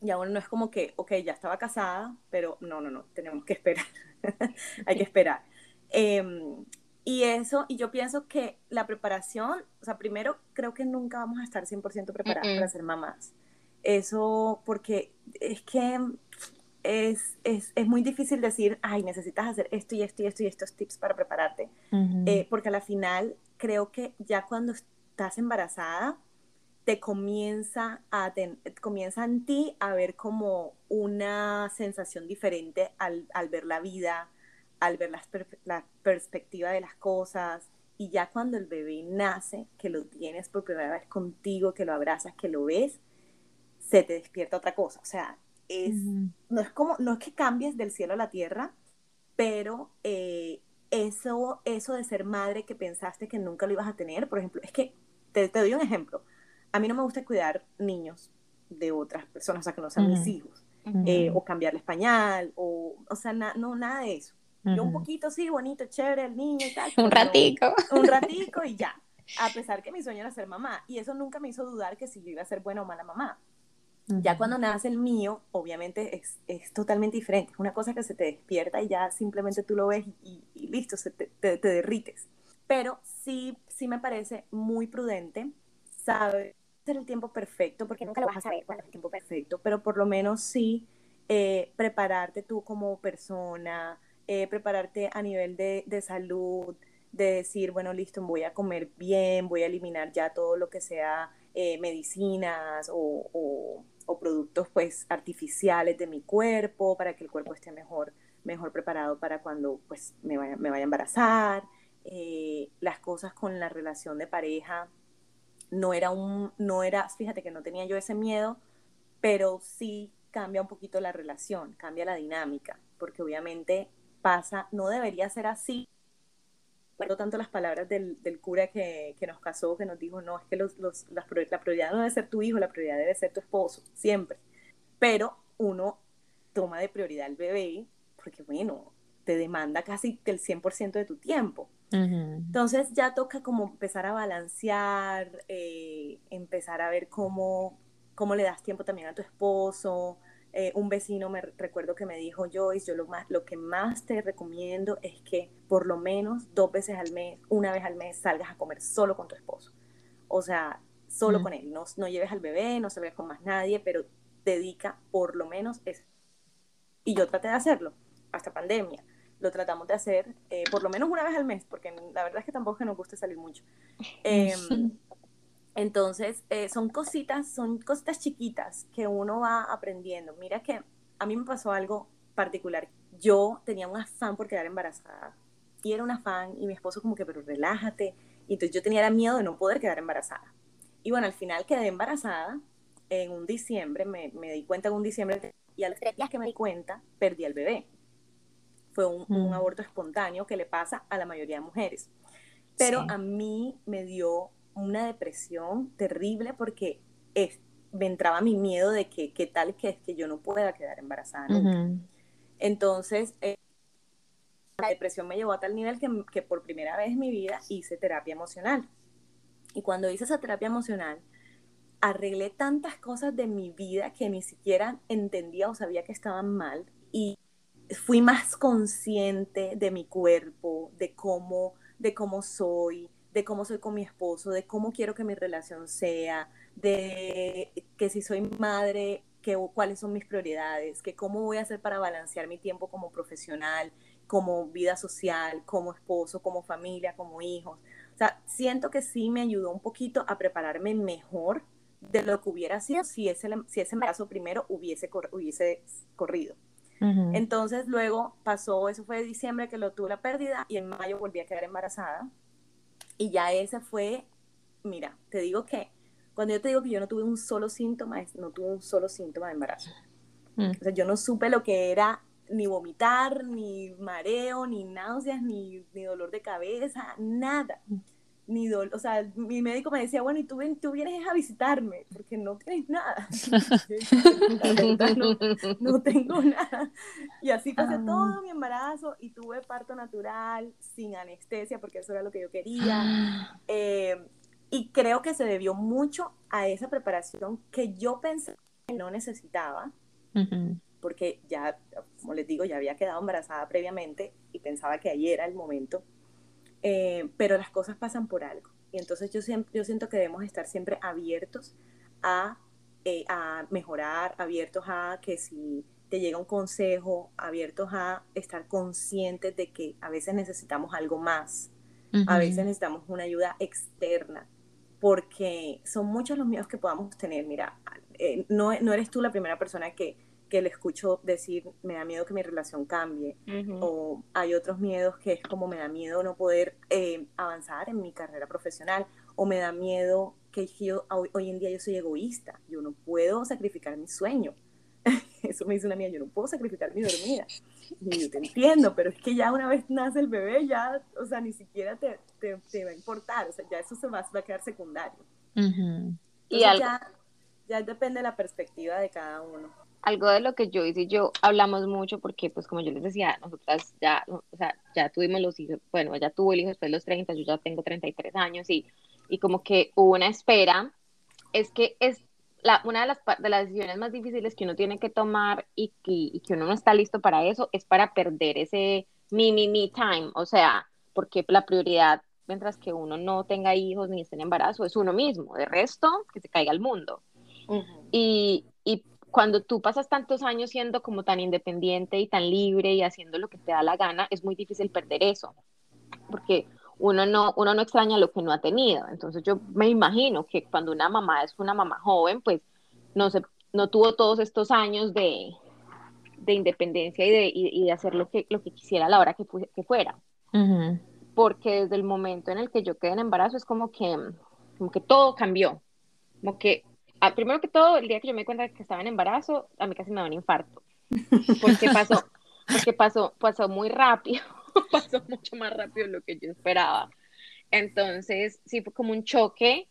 ya uno no es como que, ok, ya estaba casada, pero no, no, no, tenemos que esperar. Hay que esperar. Em, y eso, y yo pienso que la preparación, o sea, primero creo que nunca vamos a estar 100% preparados para ser mamás. Eso, porque es que es, es, es, muy difícil decir, ay, necesitas hacer esto y esto y esto y estos tips para prepararte. Eh, porque a la final creo que ya cuando estás embarazada, te comienza, a comienza en ti a ver como una sensación diferente al, al ver la vida, al ver la perspectiva de las cosas. Y ya cuando el bebé nace, que lo tienes por primera vez contigo, que lo abrazas, que lo ves, se te despierta otra cosa. O sea, es, no, es como, no es que cambies del cielo a la tierra, pero eh, eso, eso de ser madre que pensaste que nunca lo ibas a tener, por ejemplo, es que te, doy un ejemplo. A mí no me gusta cuidar niños de otras personas, o sea, que no sean mis hijos, eh, o cambiarle pañal, o, o sea, no, nada de eso. Yo un poquito, sí, bonito, chévere, el niño y tal. un ratico. Un ratico y ya. A pesar que mi sueño era ser mamá. Y eso nunca me hizo dudar que si yo iba a ser buena o mala mamá. Ya cuando nace el mío, obviamente es, es, totalmente diferente. Es una cosa que se te despierta y ya simplemente tú lo ves y, listo, se te, te, te derrites pero sí, sí me parece muy prudente saber el tiempo perfecto, porque nunca lo vas a saber cuándo es el tiempo perfecto, pero por lo menos sí eh, prepararte tú como persona, eh, prepararte a nivel de, de, salud, de decir, bueno, listo, voy a comer bien, voy a eliminar ya todo lo que sea eh, medicinas o, o, o, productos pues artificiales de mi cuerpo para que el cuerpo esté mejor, mejor preparado para cuando pues me vaya, me vaya a embarazar. Eh, las cosas con la relación de pareja. No era un, no era, fíjate que no tenía yo ese miedo, pero sí cambia un poquito la relación, cambia la dinámica, porque obviamente pasa, no debería ser así. Recuerdo tanto las palabras del, del cura que, que, nos casó, que nos dijo, no, es que los, los, la, la prioridad no debe ser tu hijo, la prioridad debe ser tu esposo, siempre. Pero uno toma de prioridad al bebé, porque bueno, te demanda casi el 100% de tu tiempo. Entonces ya toca como empezar a balancear, eh, empezar a ver cómo, cómo le das tiempo también a tu esposo. Eh, un vecino me recuerdo que me dijo, Joyce, yo lo, más, lo que más te recomiendo es que por lo menos dos veces al mes, una vez al mes, salgas a comer solo con tu esposo. O sea, solo con él. No, no lleves al bebé, no salgas con más nadie, pero dedica por lo menos eso. Y yo traté de hacerlo hasta pandemia lo tratamos de hacer eh, por lo menos una vez al mes, porque la verdad es que tampoco que nos guste salir mucho. Em, entonces, eh, son cositas, son cositas chiquitas que uno va aprendiendo. Mira que a mí me pasó algo particular. Yo tenía un afán por quedar embarazada y era un afán y mi esposo como que, pero relájate. Y entonces yo tenía miedo de no poder quedar embarazada. Y bueno, al final quedé embarazada en un diciembre, me, me di cuenta en un diciembre y a los tres días que me di cuenta, perdí al bebé fue un, mm. aborto espontáneo que le pasa a la mayoría de mujeres. Pero a mí me dio una depresión terrible porque me entraba mi miedo de que qué tal que es que yo no pueda quedar embarazada Entonces, eh, la depresión me llevó a tal nivel que, que por primera vez en mi vida hice terapia emocional. Y cuando hice esa terapia emocional, arreglé tantas cosas de mi vida que ni siquiera entendía o sabía que estaban mal. Y fui más consciente de mi cuerpo, de cómo, de cómo soy, de cómo soy con mi esposo, de cómo quiero que mi relación sea, de que si soy madre, que, cuáles son mis prioridades, que cómo voy a hacer para balancear mi tiempo como profesional, como vida social, como esposo, como familia, como hijos. O sea, siento que sí me ayudó un poquito a prepararme mejor de lo que hubiera sido si ese, si ese embarazo primero hubiese, hubiese corrido. Entonces luego pasó, eso fue de diciembre que lo tuve la pérdida y en mayo volví a quedar embarazada. Y ya ese fue, mira, te digo que cuando yo te digo que yo no tuve un solo síntoma, no tuve un solo síntoma de embarazo. Mm. O sea, yo no supe lo que era ni vomitar, ni mareo, ni náuseas, ni, ni dolor de cabeza, nada. Mm ni dolor, o sea, mi médico me decía, bueno, y tú, tú vienes a visitarme, porque no tienes nada. no, tengo nada. Y así pasé ah. todo mi embarazo y tuve parto natural, sin anestesia, porque eso era lo que yo quería. Eh, y creo que se debió mucho a esa preparación que yo pensé que no necesitaba, porque ya, como les digo, ya había quedado embarazada previamente y pensaba que ahí era el momento eh, pero las cosas pasan por algo. Y entonces yo, siempre, yo siento que debemos estar siempre abiertos a, eh, a mejorar, abiertos a que si te llega un consejo, abiertos a estar conscientes de que a veces necesitamos algo más, a veces necesitamos una ayuda externa, porque son muchos los miedos que podamos tener. Mira, eh, no, no eres tú la primera persona que que le escucho decir, me da miedo que mi relación cambie, o hay otros miedos que es como me da miedo no poder eh, avanzar en mi carrera profesional, o me da miedo que yo, hoy, en día yo soy egoísta, yo no puedo sacrificar mi sueño. Eso me dice una amiga, yo no puedo sacrificar mi dormida. Y yo te entiendo, pero es que ya una vez nace el bebé, ya, o sea, ni siquiera te, te, va a importar, o sea, ya eso se va, va a quedar secundario. Y ya, ya depende de la perspectiva de cada uno algo de lo que yo y yo hablamos mucho porque, pues, como yo les decía, nosotras ya, o sea, ya tuvimos los hijos, bueno, ella tuvo el hijo después de los 30, yo ya tengo 33 años y, y como que hubo una espera, es que es la, una de las, de las decisiones más difíciles que uno tiene que tomar y que, y que uno no está listo para eso es para perder ese mi, mi, mi time, o sea, porque la prioridad, mientras que uno no tenga hijos ni esté en embarazo, es uno mismo, de resto, que se caiga el mundo. y, y cuando tú pasas tantos años siendo como tan independiente y tan libre y haciendo lo que te da la gana, es muy difícil perder eso, porque uno no, uno no extraña lo que no ha tenido. Entonces yo me imagino que cuando una mamá es una mamá joven, pues no, se, no tuvo todos estos años de, de independencia y de, y, de, hacer lo que, lo que quisiera a la hora que, que fuera. Porque desde el momento en el que yo quedé en embarazo es como que, como que todo cambió. Como que Ah, primero que todo, el día que yo me di cuenta que estaba en embarazo, a mí casi me da un infarto. Porque pasó, porque pasó, pasó muy rápido, pasó mucho más rápido de lo que yo esperaba. Entonces, sí fue como un choque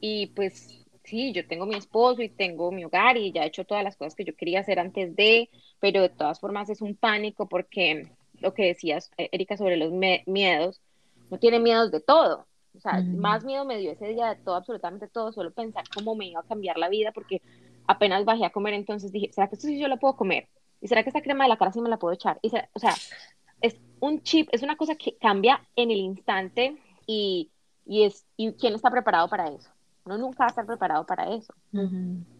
y pues sí, yo tengo mi esposo y tengo mi hogar y ya he hecho todas las cosas que yo quería hacer antes de, pero de todas formas es un pánico porque lo que decías, Erika, sobre los miedos, no tiene miedos de todo. O sea, más miedo me dio ese día de todo, absolutamente todo, solo pensar cómo me iba a cambiar la vida, porque apenas bajé a comer, entonces dije, ¿será que esto sí yo lo puedo comer? ¿Y será que esta crema de la cara sí me la puedo echar? Y o sea, es un chip, es una cosa que cambia en el instante y, y es, ¿y quién está preparado para eso? Uno nunca va a estar preparado para eso.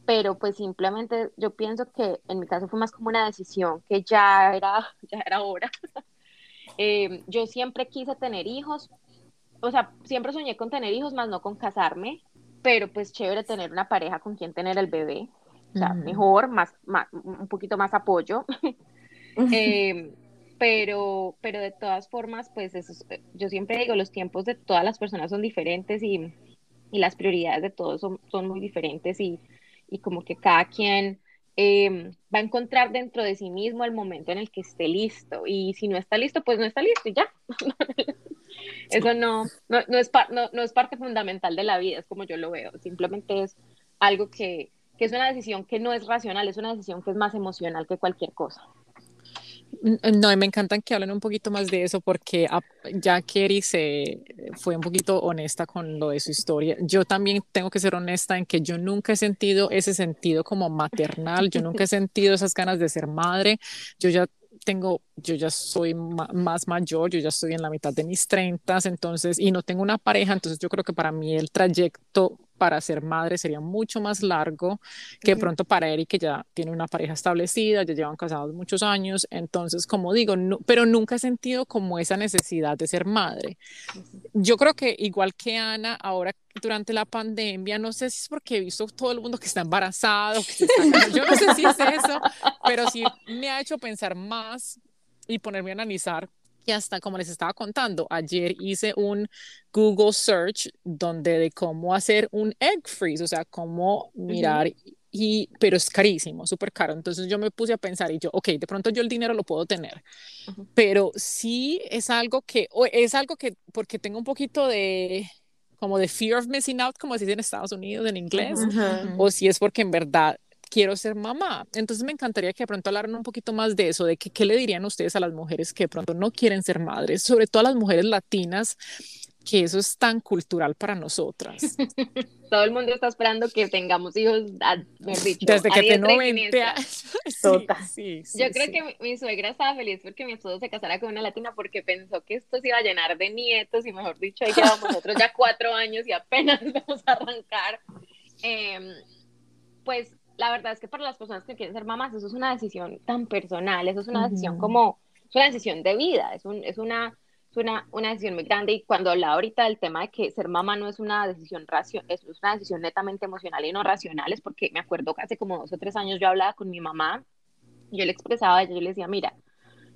Pero pues simplemente yo pienso que en mi caso fue más como una decisión que ya era, ya era hora. Eh, yo siempre quise tener hijos, o sea, siempre soñé con tener hijos, más no con casarme, pero pues chévere tener una pareja con quien tener el bebé, o sea, mejor, más, más, un poquito más apoyo. eh, pero, pero de todas formas, pues yo siempre digo, los tiempos de todas las personas son diferentes y, y las prioridades de todos son, son muy diferentes y, y, como que cada quien em, va a encontrar dentro de sí mismo el momento en el que esté listo y si no está listo, pues no está listo y ya. Eso no, no, no, es no, no es parte fundamental de la vida, es como yo lo veo, simplemente es algo que, que es una decisión que no es racional, es una decisión que es más emocional que cualquier cosa. No, me encantan que hablen un poquito más de eso porque ya Kerry se fue un poquito honesta con lo de su historia. Yo también tengo que ser honesta en que yo nunca he sentido ese sentido como maternal, yo nunca he sentido esas ganas de ser madre. Yo ya tengo, yo ya soy más mayor, yo ya estoy en la mitad de mis treintas, entonces, y no tengo una pareja, entonces yo creo que para mí el trayecto para ser madre sería mucho más largo que pronto para Eric, que ya tiene una pareja establecida, ya llevan casados muchos años. Entonces, como digo, no, pero nunca he sentido como esa necesidad de ser madre. Yo creo que igual que Ana, ahora durante la pandemia, no sé si es porque he visto todo el mundo que está embarazado, que yo no sé si es eso, pero sí me ha hecho pensar más y ponerme a analizar y hasta como les estaba contando, ayer hice un Google search donde de cómo hacer un egg freeze, o sea, cómo mirar y, pero es carísimo, súper caro. Entonces yo me puse a pensar y yo, ok, de pronto yo el dinero lo puedo tener, pero sí es algo que, o es algo que, porque tengo un poquito de, como de fear of missing out, como se dice en Estados Unidos en inglés, o si es porque en verdad quiero ser mamá. Entonces me encantaría que de pronto hablaran un poquito más de eso, de que, qué le dirían ustedes a las mujeres que de pronto no quieren ser madres, sobre todo a las mujeres latinas, que eso es tan cultural para nosotras. Todo el mundo está esperando que tengamos hijos, dicho, desde que tengo 20 Sí, sí, Yo creo que mi, suegra estaba feliz porque mi esposo se casara con una latina porque pensó que esto se iba a llenar de nietos y mejor dicho, ahí quedamos nosotros ya cuatro años y apenas vamos a arrancar. Em, pues la verdad es que para las personas que quieren ser mamás, eso es una decisión tan personal, eso es una decisión como, es una decisión de vida, es, un, es, una, es una, una, decisión muy grande y cuando hablaba ahorita del tema de que ser mamá no es una decisión racional, es una decisión netamente emocional y no racional, es porque me acuerdo que hace como dos o tres años yo hablaba con mi mamá, yo le expresaba yo le decía, mira,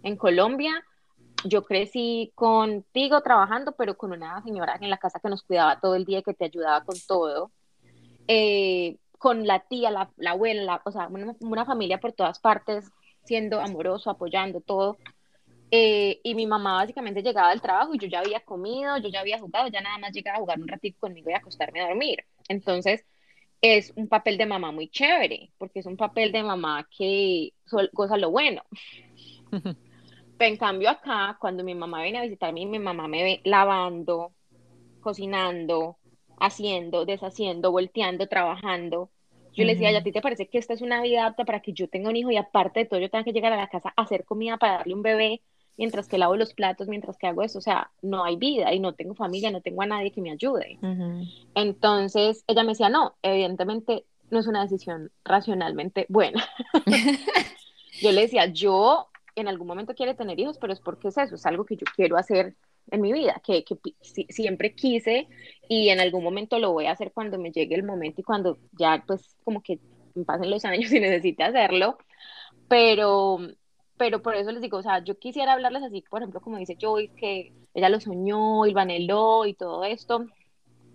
en Colombia yo crecí contigo trabajando, pero con una señora en la casa que nos cuidaba todo el día y que te ayudaba con todo. Eh, con la tía, la, abuela, o sea, una, familia por todas partes, siendo amoroso, apoyando todo. Eh, y mi mamá básicamente llegaba del trabajo y yo ya había comido, yo ya había jugado, ya nada más llegaba a jugar un ratito conmigo y acostarme a dormir. Entonces, es un papel de mamá muy chévere, porque es un papel de mamá que goza lo bueno. Pero en cambio acá, cuando mi mamá viene a visitarme, mi mamá me ve lavando, cocinando, haciendo, deshaciendo, volteando, trabajando. Yo le decía, ¿a ti te parece que esta es una vida apta para que yo tenga un hijo y aparte de todo yo tenga que llegar a la casa a hacer comida para darle un bebé mientras que lavo los platos, mientras que hago eso? O sea, no hay vida y no tengo familia, no tengo a nadie que me ayude. Entonces ella me decía, no, evidentemente no es una decisión racionalmente buena. yo le decía, yo en algún momento quiero tener hijos, pero es porque es eso, es algo que yo quiero hacer en mi vida, que, que siempre quise y en algún momento lo voy a hacer cuando me llegue el momento y cuando ya pues como que pasen los años y necesite hacerlo, pero, pero por eso les digo, o sea, yo quisiera hablarles así, por ejemplo, como dice Joyce, que ella lo soñó y lo anheló y todo esto,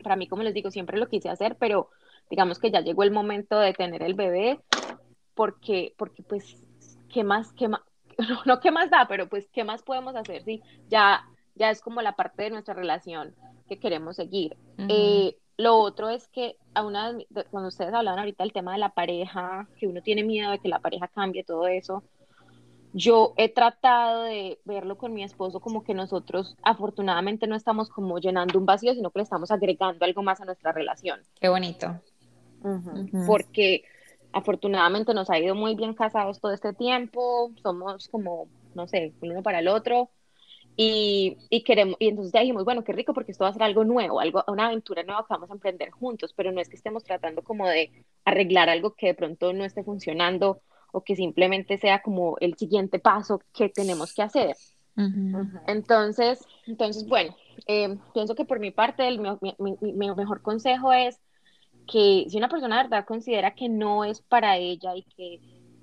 para mí, como les digo, siempre lo quise hacer, pero digamos que ya llegó el momento de tener el bebé, porque, porque pues, ¿qué más, qué más, no, no qué más da, pero pues qué más podemos hacer si ya, ya es como la parte de nuestra relación que queremos seguir. Eh, lo otro es que a una, cuando ustedes hablaban ahorita del tema de la pareja, que uno tiene miedo de que la pareja cambie, todo eso, yo he tratado de verlo con mi esposo como que nosotros afortunadamente no estamos como llenando un vacío, sino que le estamos agregando algo más a nuestra relación. Qué bonito. Porque afortunadamente nos ha ido muy bien casados todo este tiempo, somos como, no sé, uno para el otro. Y, y, queremos, y entonces ya dijimos, bueno, qué rico porque esto va a ser algo nuevo, algo, una aventura nueva que vamos a emprender juntos, pero no es que estemos tratando como de arreglar algo que de pronto no esté funcionando o que simplemente sea como el siguiente paso que tenemos que hacer. Entonces, entonces, bueno, eh, pienso que por mi parte el, mi, mi, mejor consejo es que si una persona de verdad considera que no es para ella y que,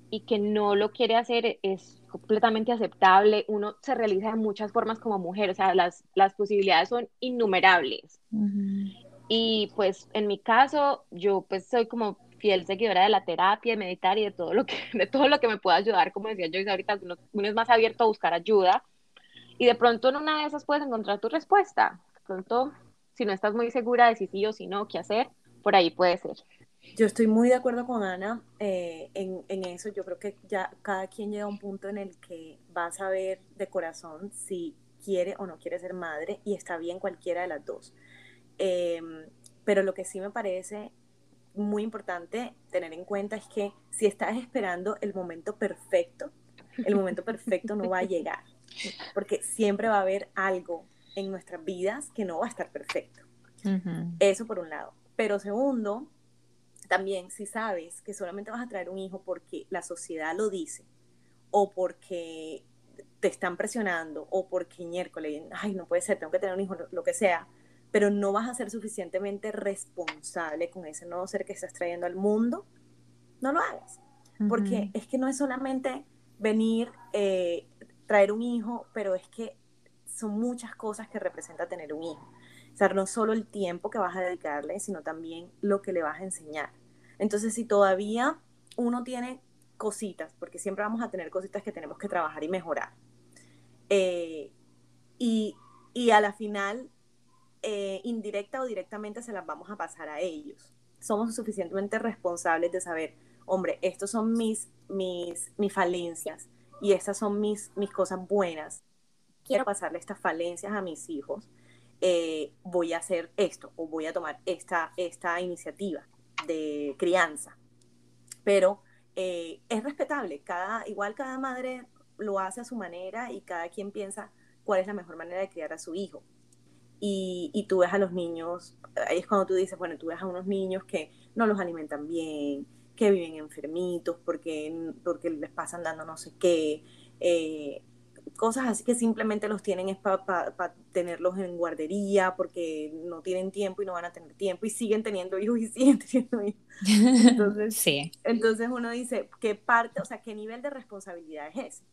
y que no lo quiere hacer, es completamente aceptable. Uno se realiza de muchas formas como mujer, o sea, las, las posibilidades son innumerables. Y pues en mi caso, yo pues soy como fiel seguidora de la terapia, de meditar y de todo lo que, de todo lo que me pueda ayudar, como decía yo ahorita, uno, es más abierto a buscar ayuda y de pronto en una de esas puedes encontrar tu respuesta. De pronto, si no estás muy segura de si sí o si no, qué hacer, por ahí puede ser. Yo estoy muy de acuerdo con Ana eh, en, en, eso. Yo creo que ya cada quien llega a un punto en el que va a saber de corazón si quiere o no quiere ser madre y está bien cualquiera de las dos. Em, pero lo que sí me parece muy importante tener en cuenta es que si estás esperando el momento perfecto, el momento perfecto no va a llegar, porque siempre va a haber algo en nuestras vidas que no va a estar perfecto. Eso por un lado. Pero segundo, también si sabes que solamente vas a traer un hijo porque la sociedad lo dice, o porque te están presionando, o porque miércoles, ay, no puede ser, tengo que tener un hijo, lo que sea, pero no vas a ser suficientemente responsable con ese nuevo ser que estás trayendo al mundo, no lo hagas. Porque es que no es solamente venir, eh, traer un hijo, pero es que son muchas cosas que representa tener un hijo. No solo el tiempo que vas a dedicarle, sino también lo que le vas a enseñar. Entonces, si todavía uno tiene cositas, porque siempre vamos a tener cositas que tenemos que trabajar y mejorar, eh, y, y a la final eh, indirecta o directamente se las vamos a pasar a ellos. Somos suficientemente responsables de saber, hombre, estos son mis, mis, mis falencias y estas son mis, mis cosas buenas. Quiero pasarle estas falencias a mis hijos. Eh, voy a hacer esto o voy a tomar esta, esta iniciativa de crianza. Pero eh, es respetable, cada, igual cada madre lo hace a su manera y cada quien piensa cuál es la mejor manera de criar a su hijo y, tú ves a los niños, ahí es cuando tú dices, bueno, tú ves a unos niños que no los alimentan bien, que viven enfermitos porque, porque les pasan dando no sé qué, eh, cosas así que simplemente los tienen es para tenerlos en guardería porque no tienen tiempo y no van a tener tiempo y siguen teniendo hijos y siguen teniendo hijos. Entonces, sí. entonces uno dice, ¿qué parte, o sea, qué nivel de responsabilidad es ese?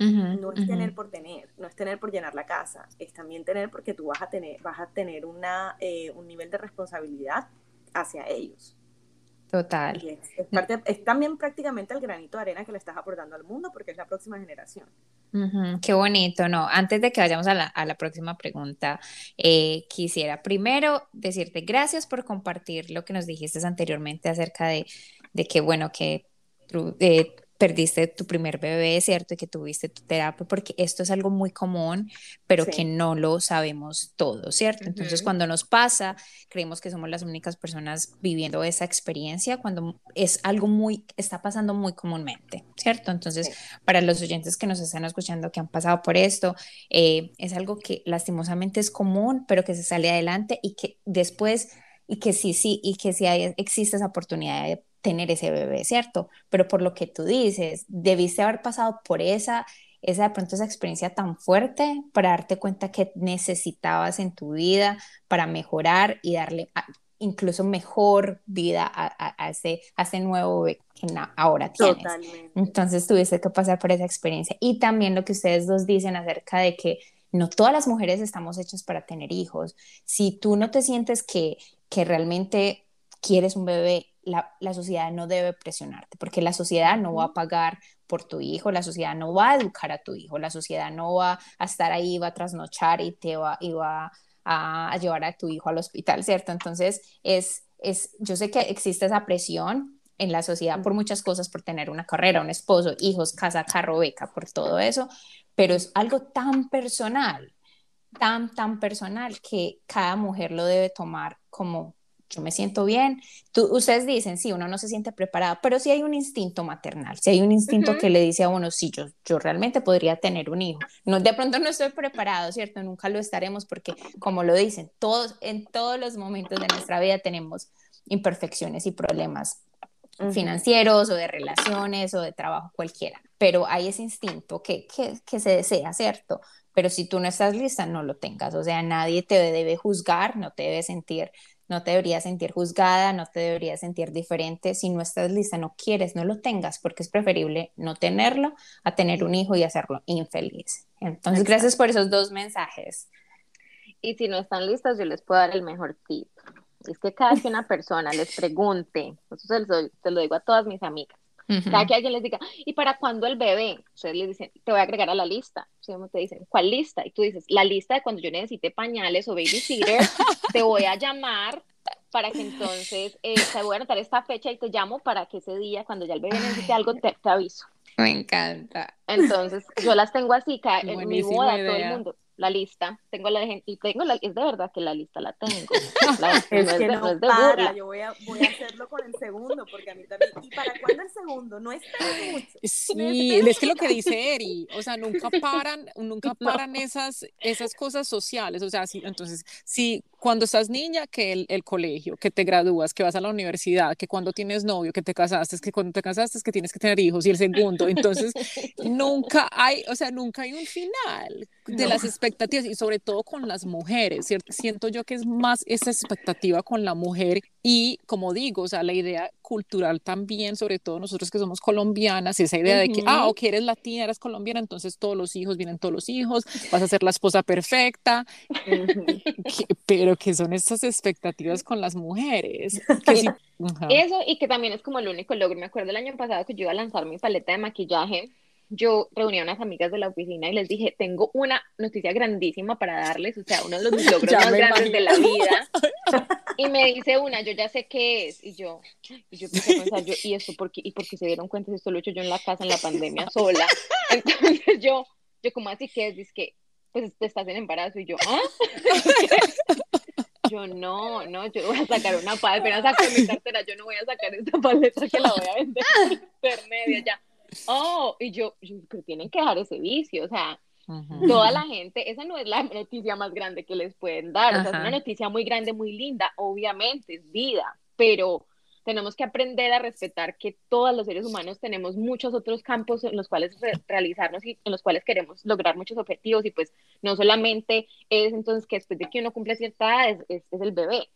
no es tener por tener, no es tener por llenar la casa, es también tener porque tú vas a tener, vas a tener una, eh, un nivel de responsabilidad hacia ellos. Total. Es, también prácticamente el granito de arena que le estás aportando al mundo porque es la próxima generación. qué bonito, ¿no? Antes de que vayamos a la, a la próxima pregunta, eh, quisiera primero decirte gracias por compartir lo que nos dijiste anteriormente acerca de, de que, bueno, que eh, perdiste tu primer bebé, ¿cierto? Y que tuviste tu terapia, porque esto es algo muy común, pero que no lo sabemos todo, ¿cierto? Entonces, cuando nos pasa, creemos que somos las únicas personas viviendo esa experiencia, cuando es algo muy, está pasando muy comúnmente, ¿cierto? Entonces, para los oyentes que nos están escuchando, que han pasado por esto, eh, es algo que lastimosamente es común, pero que se sale adelante y que después y que sí, sí, y que sí hay, existe esa oportunidad de tener ese bebé, ¿cierto? Pero por lo que tú dices, debiste haber pasado por esa, esa de pronto esa experiencia tan fuerte para darte cuenta que necesitabas en tu vida para mejorar y darle incluso mejor vida a, ese, a ese nuevo bebé que ahora tienes. Totalmente. Entonces tuviste que pasar por esa experiencia. Y también lo que ustedes dos dicen acerca de que no todas las mujeres estamos hechas para tener hijos. Si tú no te sientes que, que realmente quieres un bebé la, sociedad no debe presionarte, porque la sociedad no va a pagar por tu hijo, la sociedad no va a educar a tu hijo, la sociedad no va a estar ahí, va a trasnochar y te va, y va a, llevar a tu hijo al hospital, ¿cierto? Entonces, es, es, yo sé que existe esa presión en la sociedad por muchas cosas, por tener una carrera, un esposo, hijos, casa, carro, beca, por todo eso, pero es algo tan personal, tan, tan personal que cada mujer lo debe tomar como yo me siento bien. Tú, ustedes dicen, sí, uno no se siente preparado, pero sí hay un instinto maternal, sí hay un instinto que le dice a uno, sí, yo, yo realmente podría tener un hijo. No, de pronto no estoy preparado, ¿cierto? Nunca lo estaremos porque, como lo dicen, todos, en todos los momentos de nuestra vida tenemos imperfecciones y problemas financieros o de relaciones o de trabajo cualquiera, pero hay ese instinto que, que, que se desea, ¿cierto? Pero si tú no estás lista, no lo tengas, o sea, nadie te debe juzgar, no te debe sentir no te deberías sentir juzgada, no te deberías sentir diferente. Si no estás lista, no quieres, no lo tengas, porque es preferible no tenerlo a tener un hijo y hacerlo infeliz. Entonces, gracias por esos dos mensajes. Y si no están listas, yo les puedo dar el mejor tip. Es que cada que una persona les pregunte, eso se lo, se lo digo a todas mis amigas, cada que alguien les diga, ¿y para cuándo el bebé? Ustedes les dicen, te voy a agregar a la lista. Ustedes te dicen, ¿cuál lista? Y tú dices, la lista de cuando yo necesite pañales o babysitter, te voy a llamar para que entonces eh, te voy a anotar esta fecha y te llamo para que ese día, cuando ya el bebé necesite algo, te, te aviso. Me encanta. Entonces, yo las tengo así, en mi boda, todo el mundo la lista, tengo la gente, y tengo la, es de verdad que la lista la tengo. es que no, es de, para, yo voy a, voy a hacerlo con el segundo, porque a mí también, ¿y para cuándo el segundo? No es mucho. Sí, es que lo que dice Eri, o sea, nunca paran, nunca paran esas, esas cosas sociales, o sea, sí, entonces, si cuando estás niña, que el, el, colegio, que te gradúas, que vas a la universidad, que cuando tienes novio, que te casaste, que cuando te casaste, que tienes que tener hijos, y el segundo, entonces, nunca hay, o sea, nunca hay un final de las expectativas y sobre todo con las mujeres, ¿cierto? Siento yo que es más esa expectativa con la mujer y como digo, o sea, la idea cultural también, sobre todo nosotros que somos colombianas, esa idea de que, ah, o que eres latina, eres colombiana, entonces todos los hijos vienen todos los hijos, vas a ser la esposa perfecta, pero que son estas expectativas con las mujeres. Eso y que también es como el único logro. Me acuerdo el año pasado que yo iba a lanzar mi paleta de maquillaje yo reuní a unas amigas de la oficina y les dije, tengo una noticia grandísima para darles, o sea, uno de los logros más grandes de la vida. Y me dice una, yo ya sé qué es. Y yo, y yo empecé a pensar, yo, ¿y esto por qué? ¿Y por qué se dieron cuenta si esto lo he hecho yo en la casa en la pandemia sola? Entonces yo, yo como así que es, dice que, pues te estás en embarazo. Y yo, ¿ah? Yo no, no, yo voy a sacar una paleta, apenas saco mi cartera, yo no voy a sacar esta paleta que la voy a vender en intermedia ya oh, y yo, pero tienen que dejar ese vicio, o sea, toda la gente, esa no es la noticia más grande que les pueden dar, o sea, es una noticia muy grande, muy linda, obviamente es vida, pero tenemos que aprender a respetar que todos los seres humanos tenemos muchos otros campos en los cuales realizarnos y en los cuales queremos lograr muchos objetivos y pues no solamente es entonces que después de que uno cumple cierta edad es, es, el bebé.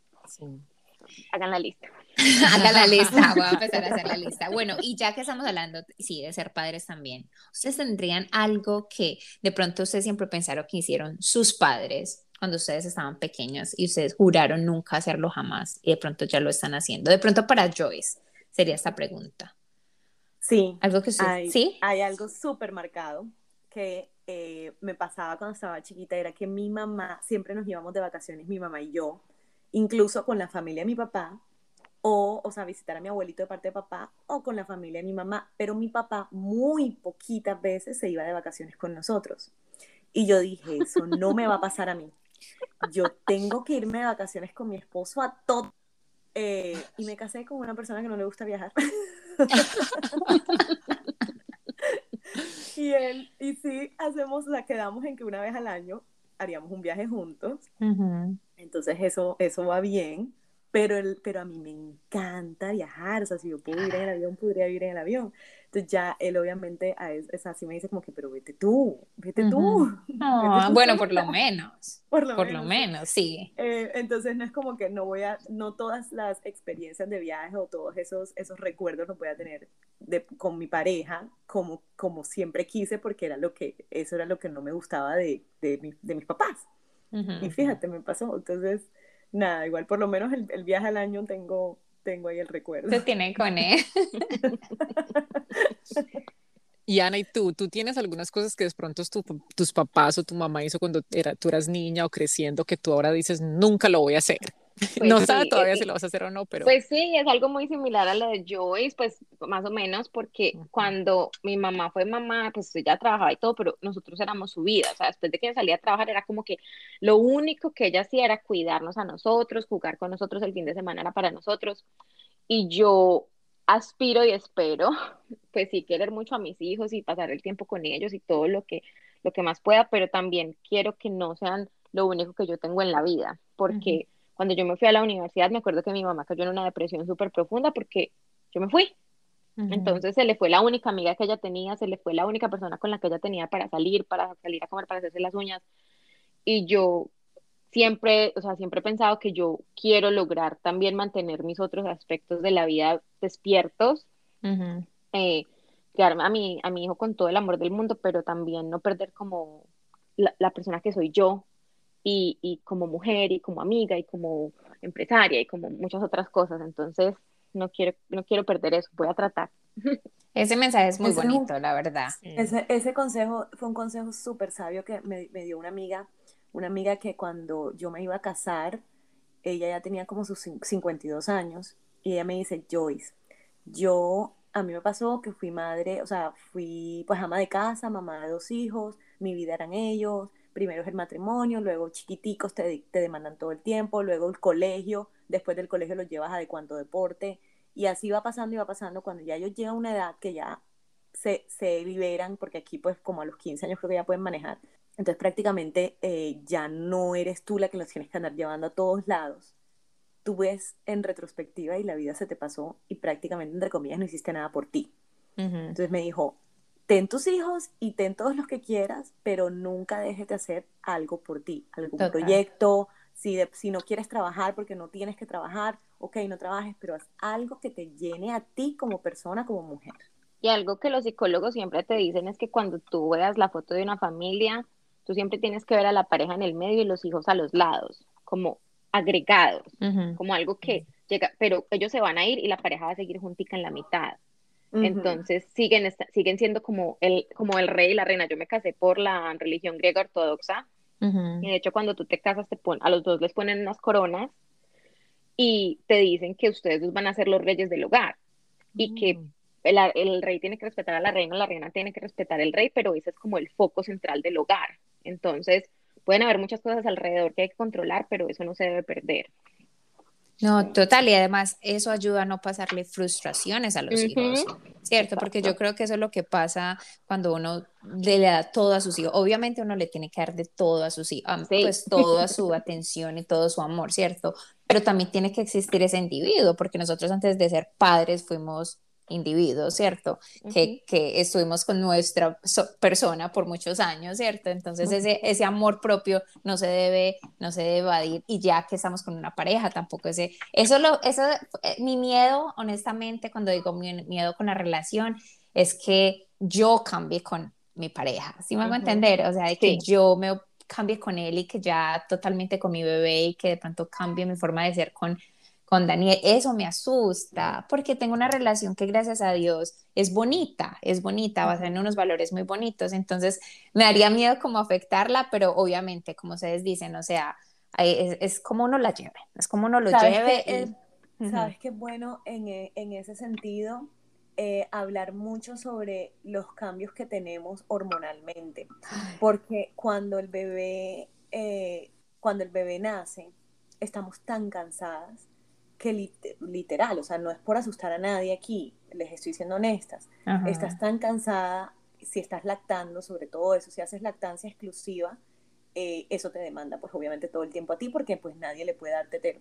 Hagan la lista. Hagan la lista, voy a empezar a hacer la lista. Bueno, y ya que estamos hablando, sí, de ser padres también, ¿ustedes tendrían algo que de pronto ustedes siempre pensaron que hicieron sus padres cuando ustedes estaban pequeños y ustedes juraron nunca hacerlo jamás y de pronto ya lo están haciendo? De pronto para Joyce sería esta pregunta. Sí. Algo que hay, ¿sí? Hay algo súper marcado que eh, me pasaba cuando estaba chiquita, era que mi mamá, siempre nos íbamos de vacaciones, mi mamá y yo, incluso con la familia de mi papá, o, o sea, visitar a mi abuelito de parte de papá o con la familia de mi mamá, pero mi papá muy poquitas veces se iba de vacaciones con nosotros. Y yo dije, eso no me va a pasar a mí. Yo tengo que irme de vacaciones con mi esposo a todo. Eh, y me casé con una persona que no le gusta viajar. y él, y sí, hacemos, la quedamos en que una vez al año haríamos un viaje juntos. Entonces eso, eso va bien pero, el, pero a mí me encanta viajar, o sea, si yo puedo ir en el avión, podría ir en el avión. Entonces ya él obviamente es, así me dice como que, pero vete tú, vete tú. bueno, por lo menos. Por lo, por menos. lo menos, sí. Eh, entonces no es como que no voy a, no todas las experiencias de viaje o todos esos, esos recuerdos los voy a tener de, con mi pareja como, como siempre quise porque era lo que, eso era lo que no me gustaba de, de, de mis papás. Y fíjate, me pasó. Entonces, nada, igual por lo menos el, el, viaje al año tengo, tengo ahí el recuerdo. Se tiene con él. Y Ana, ¿y tú? ¿Tú tienes algunas cosas que de pronto tus papás o tu mamá hizo cuando era, tú eras niña o creciendo que tú ahora dices, nunca lo voy a hacer? Pues no sabes todavía si lo vas a hacer o no, pero... Pues sí, es algo muy similar a lo de Joyce, pues más o menos, porque cuando mi mamá fue mamá, pues ella trabajaba y todo, pero nosotros éramos su vida, o sea, después de que ella salía a trabajar era como que lo único que ella hacía era cuidarnos a nosotros, jugar con nosotros el fin de semana era para nosotros, y yo aspiro y espero, pues sí, querer mucho a mis hijos y pasar el tiempo con ellos y todo lo que, lo que más pueda, pero también quiero que no sean lo único que yo tengo en la vida, porque cuando yo me fui a la universidad me acuerdo que mi mamá cayó en una depresión súper profunda porque yo me fui. Entonces se le fue la única amiga que ella tenía, se le fue la única persona con la que ella tenía para salir, para salir a comer, para hacerse las uñas. Y yo siempre, o sea, siempre he pensado que yo quiero lograr también mantener mis otros aspectos de la vida despiertos, eh, quedarme a mi, a mi hijo con todo el amor del mundo, pero también no perder como la, persona que soy yo y, y, como mujer y como amiga y como empresaria y como muchas otras cosas. Entonces, no quiero, no quiero perder eso, voy a tratar. Ese mensaje es muy bonito, la verdad. Ese, ese consejo fue un consejo súper sabio que me, me dio una amiga una amiga que cuando yo me iba a casar, ella ya tenía como sus 52 años, y ella me dice, Joyce, yo, a mí me pasó que fui madre, o sea, fui pues ama de casa, mamá de dos hijos, mi vida eran ellos, primero es el matrimonio, luego chiquiticos te, te demandan todo el tiempo, luego el colegio, después del colegio los llevas a de cuánto deporte, y así va pasando y va pasando cuando ya ellos llegan a una edad que ya se, se liberan, porque aquí pues como a los 15 años creo que ya pueden manejar, entonces prácticamente eh, ya no eres tú la que los tienes que andar llevando a todos lados. Tú ves en retrospectiva y la vida se te pasó y prácticamente, entre comillas, no hiciste nada por ti. Entonces me dijo, ten tus hijos y ten todos los que quieras, pero nunca dejes de hacer algo por ti, algún proyecto. Si, si no quieres trabajar porque no tienes que trabajar, ok, no trabajes, pero haz algo que te llene a ti como persona, como mujer. Y algo que los psicólogos siempre te dicen es que cuando tú veas la foto de una familia, Tú siempre tienes que ver a la pareja en el medio y los hijos a los lados, como agregados, como algo que llega, pero ellos se van a ir y la pareja va a seguir juntica en la mitad. Entonces siguen, siguen siendo como el, como el rey y la reina. Yo me casé por la religión griega ortodoxa y de hecho cuando tú te casas te a los dos les ponen unas coronas y te dicen que ustedes van a ser los reyes del hogar y que mm. el, el, rey tiene que respetar a la reina, la reina tiene que respetar al rey, pero ese es como el foco central del hogar. Entonces, pueden haber muchas cosas alrededor que hay que controlar, pero eso no se debe perder. No, total, y además eso ayuda a no pasarle frustraciones a los hijos, ¿cierto? Porque yo creo que eso es lo que pasa cuando uno le da todo a sus hijos. Obviamente uno le tiene que dar de todo a sus hijos, pues toda su atención y todo su amor, ¿cierto? Pero también tiene que existir ese individuo, porque nosotros antes de ser padres fuimos individuos, ¿cierto? que, que, estuvimos con nuestra persona por muchos años, ¿cierto? Entonces ese, ese amor propio no se debe, no se debe evadir y ya que estamos con una pareja tampoco ese, eso lo, eso, eh, mi miedo, honestamente, cuando digo mi miedo con la relación, es que yo cambie con mi pareja, ¿sí me hago entender? O sea, de que yo me cambie con él y que ya totalmente con mi bebé y que de pronto cambie mi forma de ser con con Daniel, eso me asusta, porque tengo una relación que gracias a Dios es bonita, es bonita, basada en unos valores muy bonitos, entonces me daría miedo como afectarla, pero obviamente, como ustedes dicen, o sea, es, como uno la lleve, es como uno lo lleve. Sabes que es bueno en, e, en, ese sentido eh, hablar mucho sobre los cambios que tenemos hormonalmente, porque cuando el bebé, eh, cuando el bebé nace, estamos tan cansadas que literal, o sea, no es por asustar a nadie aquí, les estoy siendo honestas, estás tan cansada, si estás lactando, sobre todo eso, si haces lactancia exclusiva, eh, eso te demanda pues obviamente todo el tiempo a ti porque pues nadie le puede dar tetero,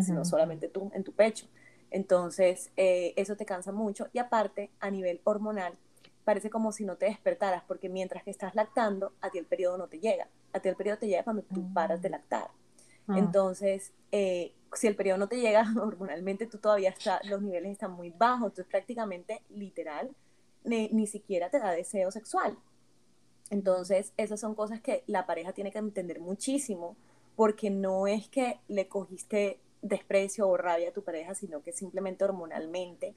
sino solamente tú en tu pecho. Entonces, eh, eso te cansa mucho y aparte, a nivel hormonal, parece como si no te despertaras porque mientras que estás lactando, a ti el periodo no te llega. A ti el periodo te llega cuando tú paras de lactar. Ah. Entonces, eh, si el periodo no te llega hormonalmente, tú todavía está, los niveles están muy bajos, entonces prácticamente literal, ni, siquiera te da deseo sexual. Entonces, esas son cosas que la pareja tiene que entender muchísimo, porque no es que le cogiste desprecio o rabia a tu pareja, sino que simplemente hormonalmente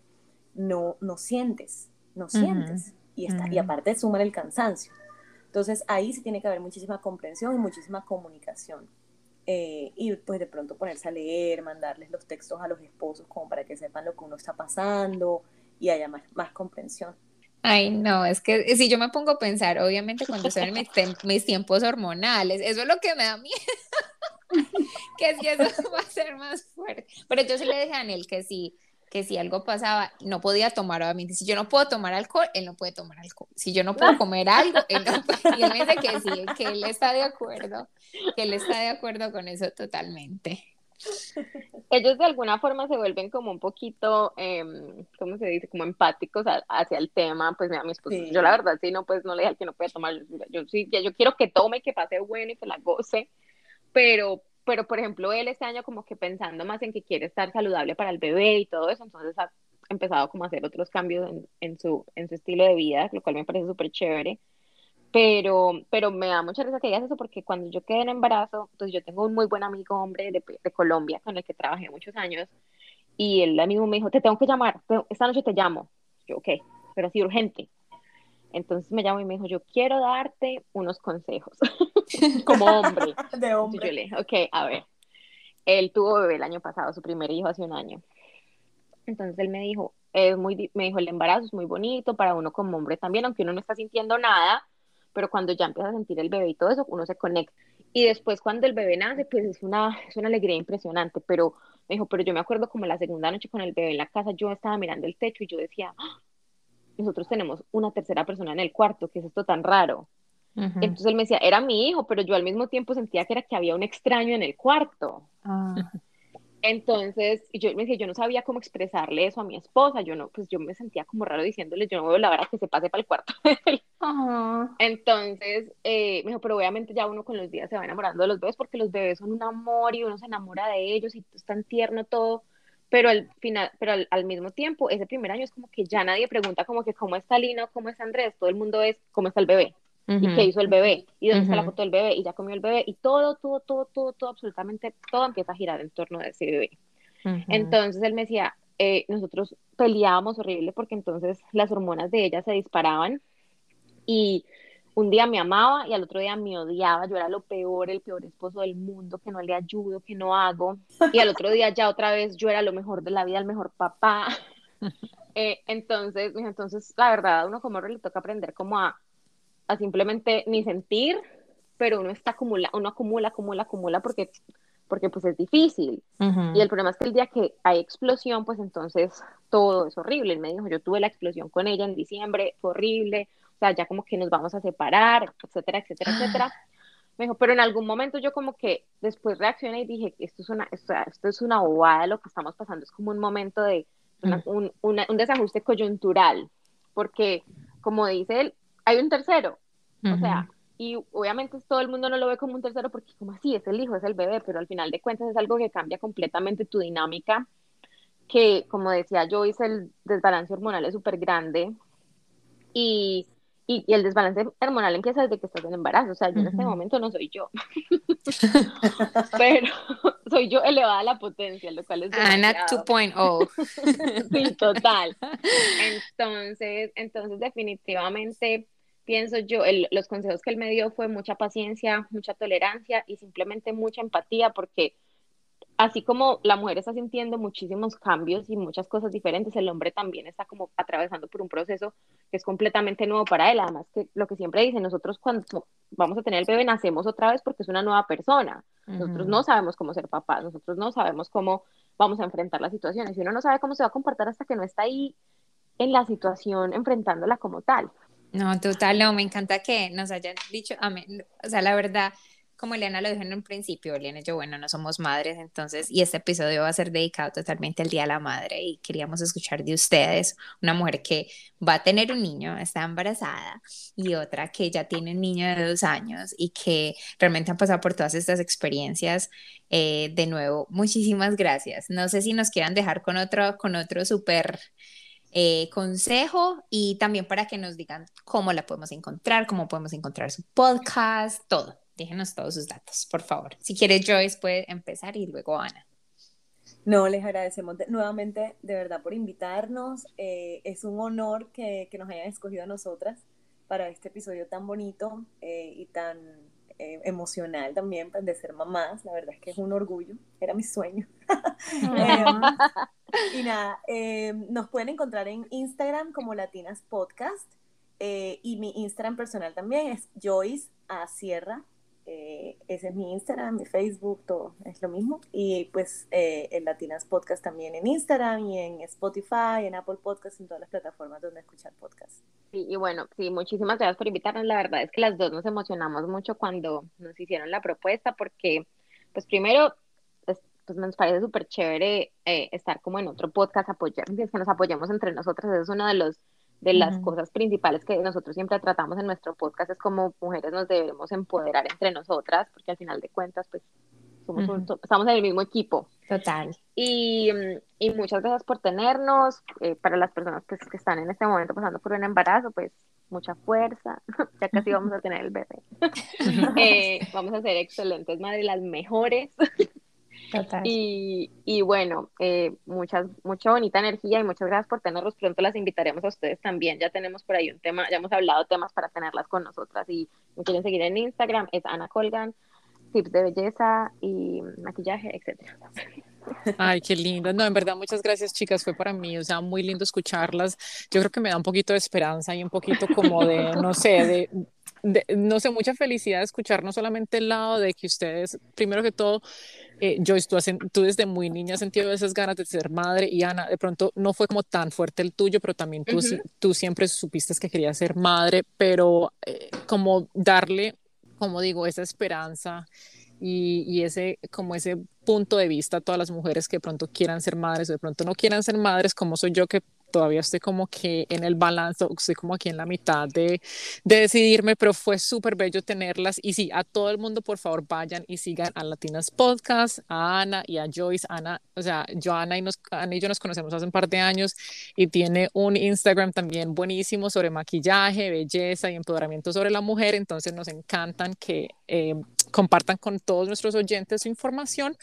no, no sientes, no sientes. y, está, y aparte sumar el cansancio. Entonces ahí sí tiene que haber muchísima comprensión y muchísima comunicación. Eh, y pues de pronto ponerse a leer, mandarles los textos a los esposos como para que sepan lo que uno está pasando y haya más, más comprensión. Ay, no, es que si yo me pongo a pensar, obviamente cuando son mis, mis tiempos hormonales, eso es lo que me da miedo. que si eso va a ser más fuerte. Pero yo sí le dije a Daniel que si, que si algo pasaba, no podía tomar, obviamente. Si yo no puedo tomar alcohol, él no puede tomar alcohol. Si yo no puedo comer algo, él no puede. Y él me dice que sí, que él está de acuerdo, que él está de acuerdo con eso totalmente. Ellos de alguna forma se vuelven como un poquito, eh, ¿cómo se dice? Como empáticos hacia el tema, pues mira, mi esposo, yo la verdad sí, no, pues no le dije al que no puede tomar, yo, sí, yo quiero que tome, que pase bueno y que la goce, pero, pero por ejemplo, él este año como que pensando más en que quiere estar saludable para el bebé y todo eso, entonces ha empezado como a hacer otros cambios en, en su, en su estilo de vida, lo cual me parece súper chévere. Pero, pero me da mucha risa que digas eso porque cuando yo quedé en embarazo, pues yo tengo un muy buen amigo hombre de, de Colombia con el que trabajé muchos años y él mismo me dijo, te tengo que llamar, esta noche te llamo. Yo, ok, pero sí urgente. Entonces me llamó y me dijo, yo quiero darte unos consejos como hombre. De hombre. Entonces yo le dije, ok, a ver. Él tuvo bebé el año pasado, su primer hijo hace un año. Entonces él me dijo, es muy, me dijo, el embarazo es muy bonito para uno como hombre también, aunque uno no está sintiendo nada, pero cuando ya empieza a sentir el bebé y todo eso, uno se conecta. Y después cuando el bebé nace, pues es una, es una alegría impresionante, pero me dijo, pero yo me acuerdo como la segunda noche con el bebé en la casa, yo estaba mirando el techo y yo decía, ¡Ah! Nosotros tenemos una tercera persona en el cuarto, ¿qué es esto tan raro? Entonces él me decía, era mi hijo, pero yo al mismo tiempo sentía que era que había un extraño en el cuarto. Ah. Entonces, yo me decía, yo no sabía cómo expresarle eso a mi esposa, yo no, pues yo me sentía como raro diciéndole, yo no veo la verdad que se pase para el cuarto. Entonces, eh, me dijo, pero obviamente ya uno con los días se va enamorando de los bebés porque los bebés son un amor y uno se enamora de ellos y es tan tierno todo, pero al final, pero al, mismo tiempo, ese primer año es como que ya nadie pregunta como que cómo está Lina o cómo está Andrés, todo el mundo es cómo está el bebé y qué hizo el bebé, y dónde está la foto del bebé, y ya comió el bebé, y todo, todo, todo, todo, todo, absolutamente todo empieza a girar en torno de ese bebé. Entonces él me decía, eh, nosotros peleábamos horrible porque entonces las hormonas de ella se disparaban y un día me amaba y al otro día me odiaba, yo era lo peor, el peor esposo del mundo, que no le ayudo, que no hago, y al otro día ya otra vez yo era lo mejor de la vida, el mejor papá. Eh, entonces, entonces, la verdad, a uno como le toca aprender como a a simplemente ni sentir, pero uno está acumula, uno acumula, acumula, acumula porque, porque pues es difícil. Y el problema es que el día que hay explosión, pues entonces todo es horrible. Él me dijo, yo tuve la explosión con ella en diciembre, fue horrible, o sea, ya como que nos vamos a separar, etcétera, etcétera, etcétera. Me dijo, pero en algún momento yo como que después reaccioné y dije, esto es una, esto, esto es una bobada, lo que estamos pasando es como un momento de un, un desajuste coyuntural, porque como dice él, hay un tercero. O sea, y obviamente todo el mundo no lo ve como un tercero porque como así, es el hijo, es el bebé, pero al final de cuentas es algo que cambia completamente tu dinámica, que como decía yo, hice el desbalance hormonal es súper grande y, y, el desbalance hormonal empieza desde que estás en embarazo, o sea, yo en este momento no soy yo, pero soy yo elevada a la potencia, lo cual es... Ana 2.0. sí, total. Entonces, entonces definitivamente pienso yo, los consejos que él me dio fue mucha paciencia, mucha tolerancia y simplemente mucha empatía, porque así como la mujer está sintiendo muchísimos cambios y muchas cosas diferentes, el hombre también está como atravesando por un proceso que es completamente nuevo para él. Además, que lo que siempre dice, nosotros cuando vamos a tener el bebé nacemos otra vez porque es una nueva persona. Nosotros no sabemos cómo ser papás, nosotros no sabemos cómo vamos a enfrentar las situaciones y uno no sabe cómo se va a comportar hasta que no está ahí en la situación enfrentándola como tal. No, total, no, me encanta que nos hayan dicho, o sea, la verdad, como Elena lo dijo en un principio, Elena y yo, bueno, no somos madres, entonces, y este episodio va a ser dedicado totalmente al Día de la Madre y queríamos escuchar de ustedes, una mujer que va a tener un niño, está embarazada, y otra que ya tiene un niño de dos años y que realmente han pasado por todas estas experiencias. Eh, de nuevo, muchísimas gracias. No sé si nos quieran dejar con otro, con otro súper eh, consejo y también para que nos digan cómo la podemos encontrar, cómo podemos encontrar su podcast, todo. Déjenos todos sus datos, por favor. Si quiere Joyce puede empezar y luego Ana. No, les agradecemos nuevamente de verdad por invitarnos. Eh, es un honor que, que, nos hayan escogido a nosotras para este episodio tan bonito eh, y tan eh, emocional también pues, de ser mamás. La verdad es que es un orgullo, era mi sueño. Y nada, nos pueden encontrar en Instagram como Latinas Podcast y mi Instagram personal también es Joyce A. Sierra eh, ese es mi Instagram, mi Facebook, todo es lo mismo. Y pues eh, el Latinas Podcast también en Instagram y en Spotify, en Apple Podcast, en todas las plataformas donde escuchar podcast. Sí, y bueno, sí, muchísimas gracias por invitarnos. La verdad es que las dos nos emocionamos mucho cuando nos hicieron la propuesta porque, pues primero, pues, pues nos parece súper chévere eh, estar como en otro podcast, apoyar, que nos apoyemos entre nosotras. Es uno de los de las cosas principales que nosotros siempre tratamos en nuestro podcast es como mujeres nos debemos empoderar entre nosotras, porque al final de cuentas, pues, somos estamos en el mismo equipo. Total. Y, y muchas gracias por tenernos. Eh, para las personas pues, que están en este momento pasando por un embarazo, pues mucha fuerza, ya casi vamos a tener el bebé. eh, vamos a ser excelentes madres, las mejores. Y, y, bueno, eh, muchas, mucha bonita energía y muchas gracias por tenerlos. Pronto las invitaremos a ustedes también. Ya tenemos por ahí un tema, ya hemos hablado temas para tenerlas con nosotras. Y me quieren seguir en Instagram, es Ana Colgan, tips de belleza y maquillaje, etcétera. Ay, qué lindo. No, en verdad, muchas gracias, chicas. Fue para mí, o sea, muy lindo escucharlas. Yo creo que me da un poquito de esperanza y un poquito como de, no sé, de, no sé, mucha felicidad de escuchar no solamente el lado de que ustedes, primero que todo, eh, Joyce, tú, tú, desde muy niña has sentido esas ganas de ser madre y Ana, de pronto no fue como tan fuerte el tuyo, pero también tú, tú siempre supiste que querías ser madre, pero eh, como darle, como digo, esa esperanza y, y, ese, como ese punto de vista a todas las mujeres que de pronto quieran ser madres o de pronto no quieran ser madres, como soy yo que todavía estoy como que en el balance, estoy como aquí en la mitad de, de decidirme, pero fue súper bello tenerlas. Y sí, a todo el mundo, por favor, vayan y sigan a Latinas Podcast, a Ana y a Joyce. Ana, o sea, Joana y, nos, Ana y yo nos conocemos hace un par de años y tiene un Instagram también buenísimo sobre maquillaje, belleza y empoderamiento sobre la mujer. Entonces nos encantan que eh, compartan con todos nuestros oyentes su información.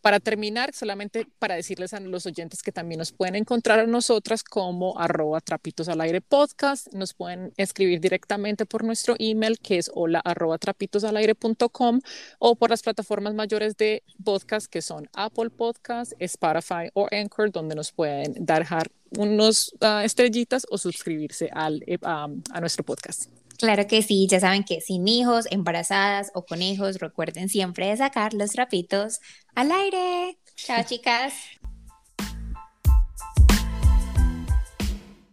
Para terminar, solamente para decirles a los oyentes que también nos pueden encontrar a nosotras como arroba trapitos al aire podcast, nos pueden escribir directamente por nuestro email que es hola arroba trapitos al aire.com o por las plataformas mayores de podcast que son Apple Podcast, Spotify o Anchor, donde nos pueden dejar unos ah, estrellitas o suscribirse al, eh, a nuestro podcast. Claro que sí, ya saben que sin hijos, embarazadas o con hijos, recuerden siempre sacar los trapitos al aire. Chao, chicas.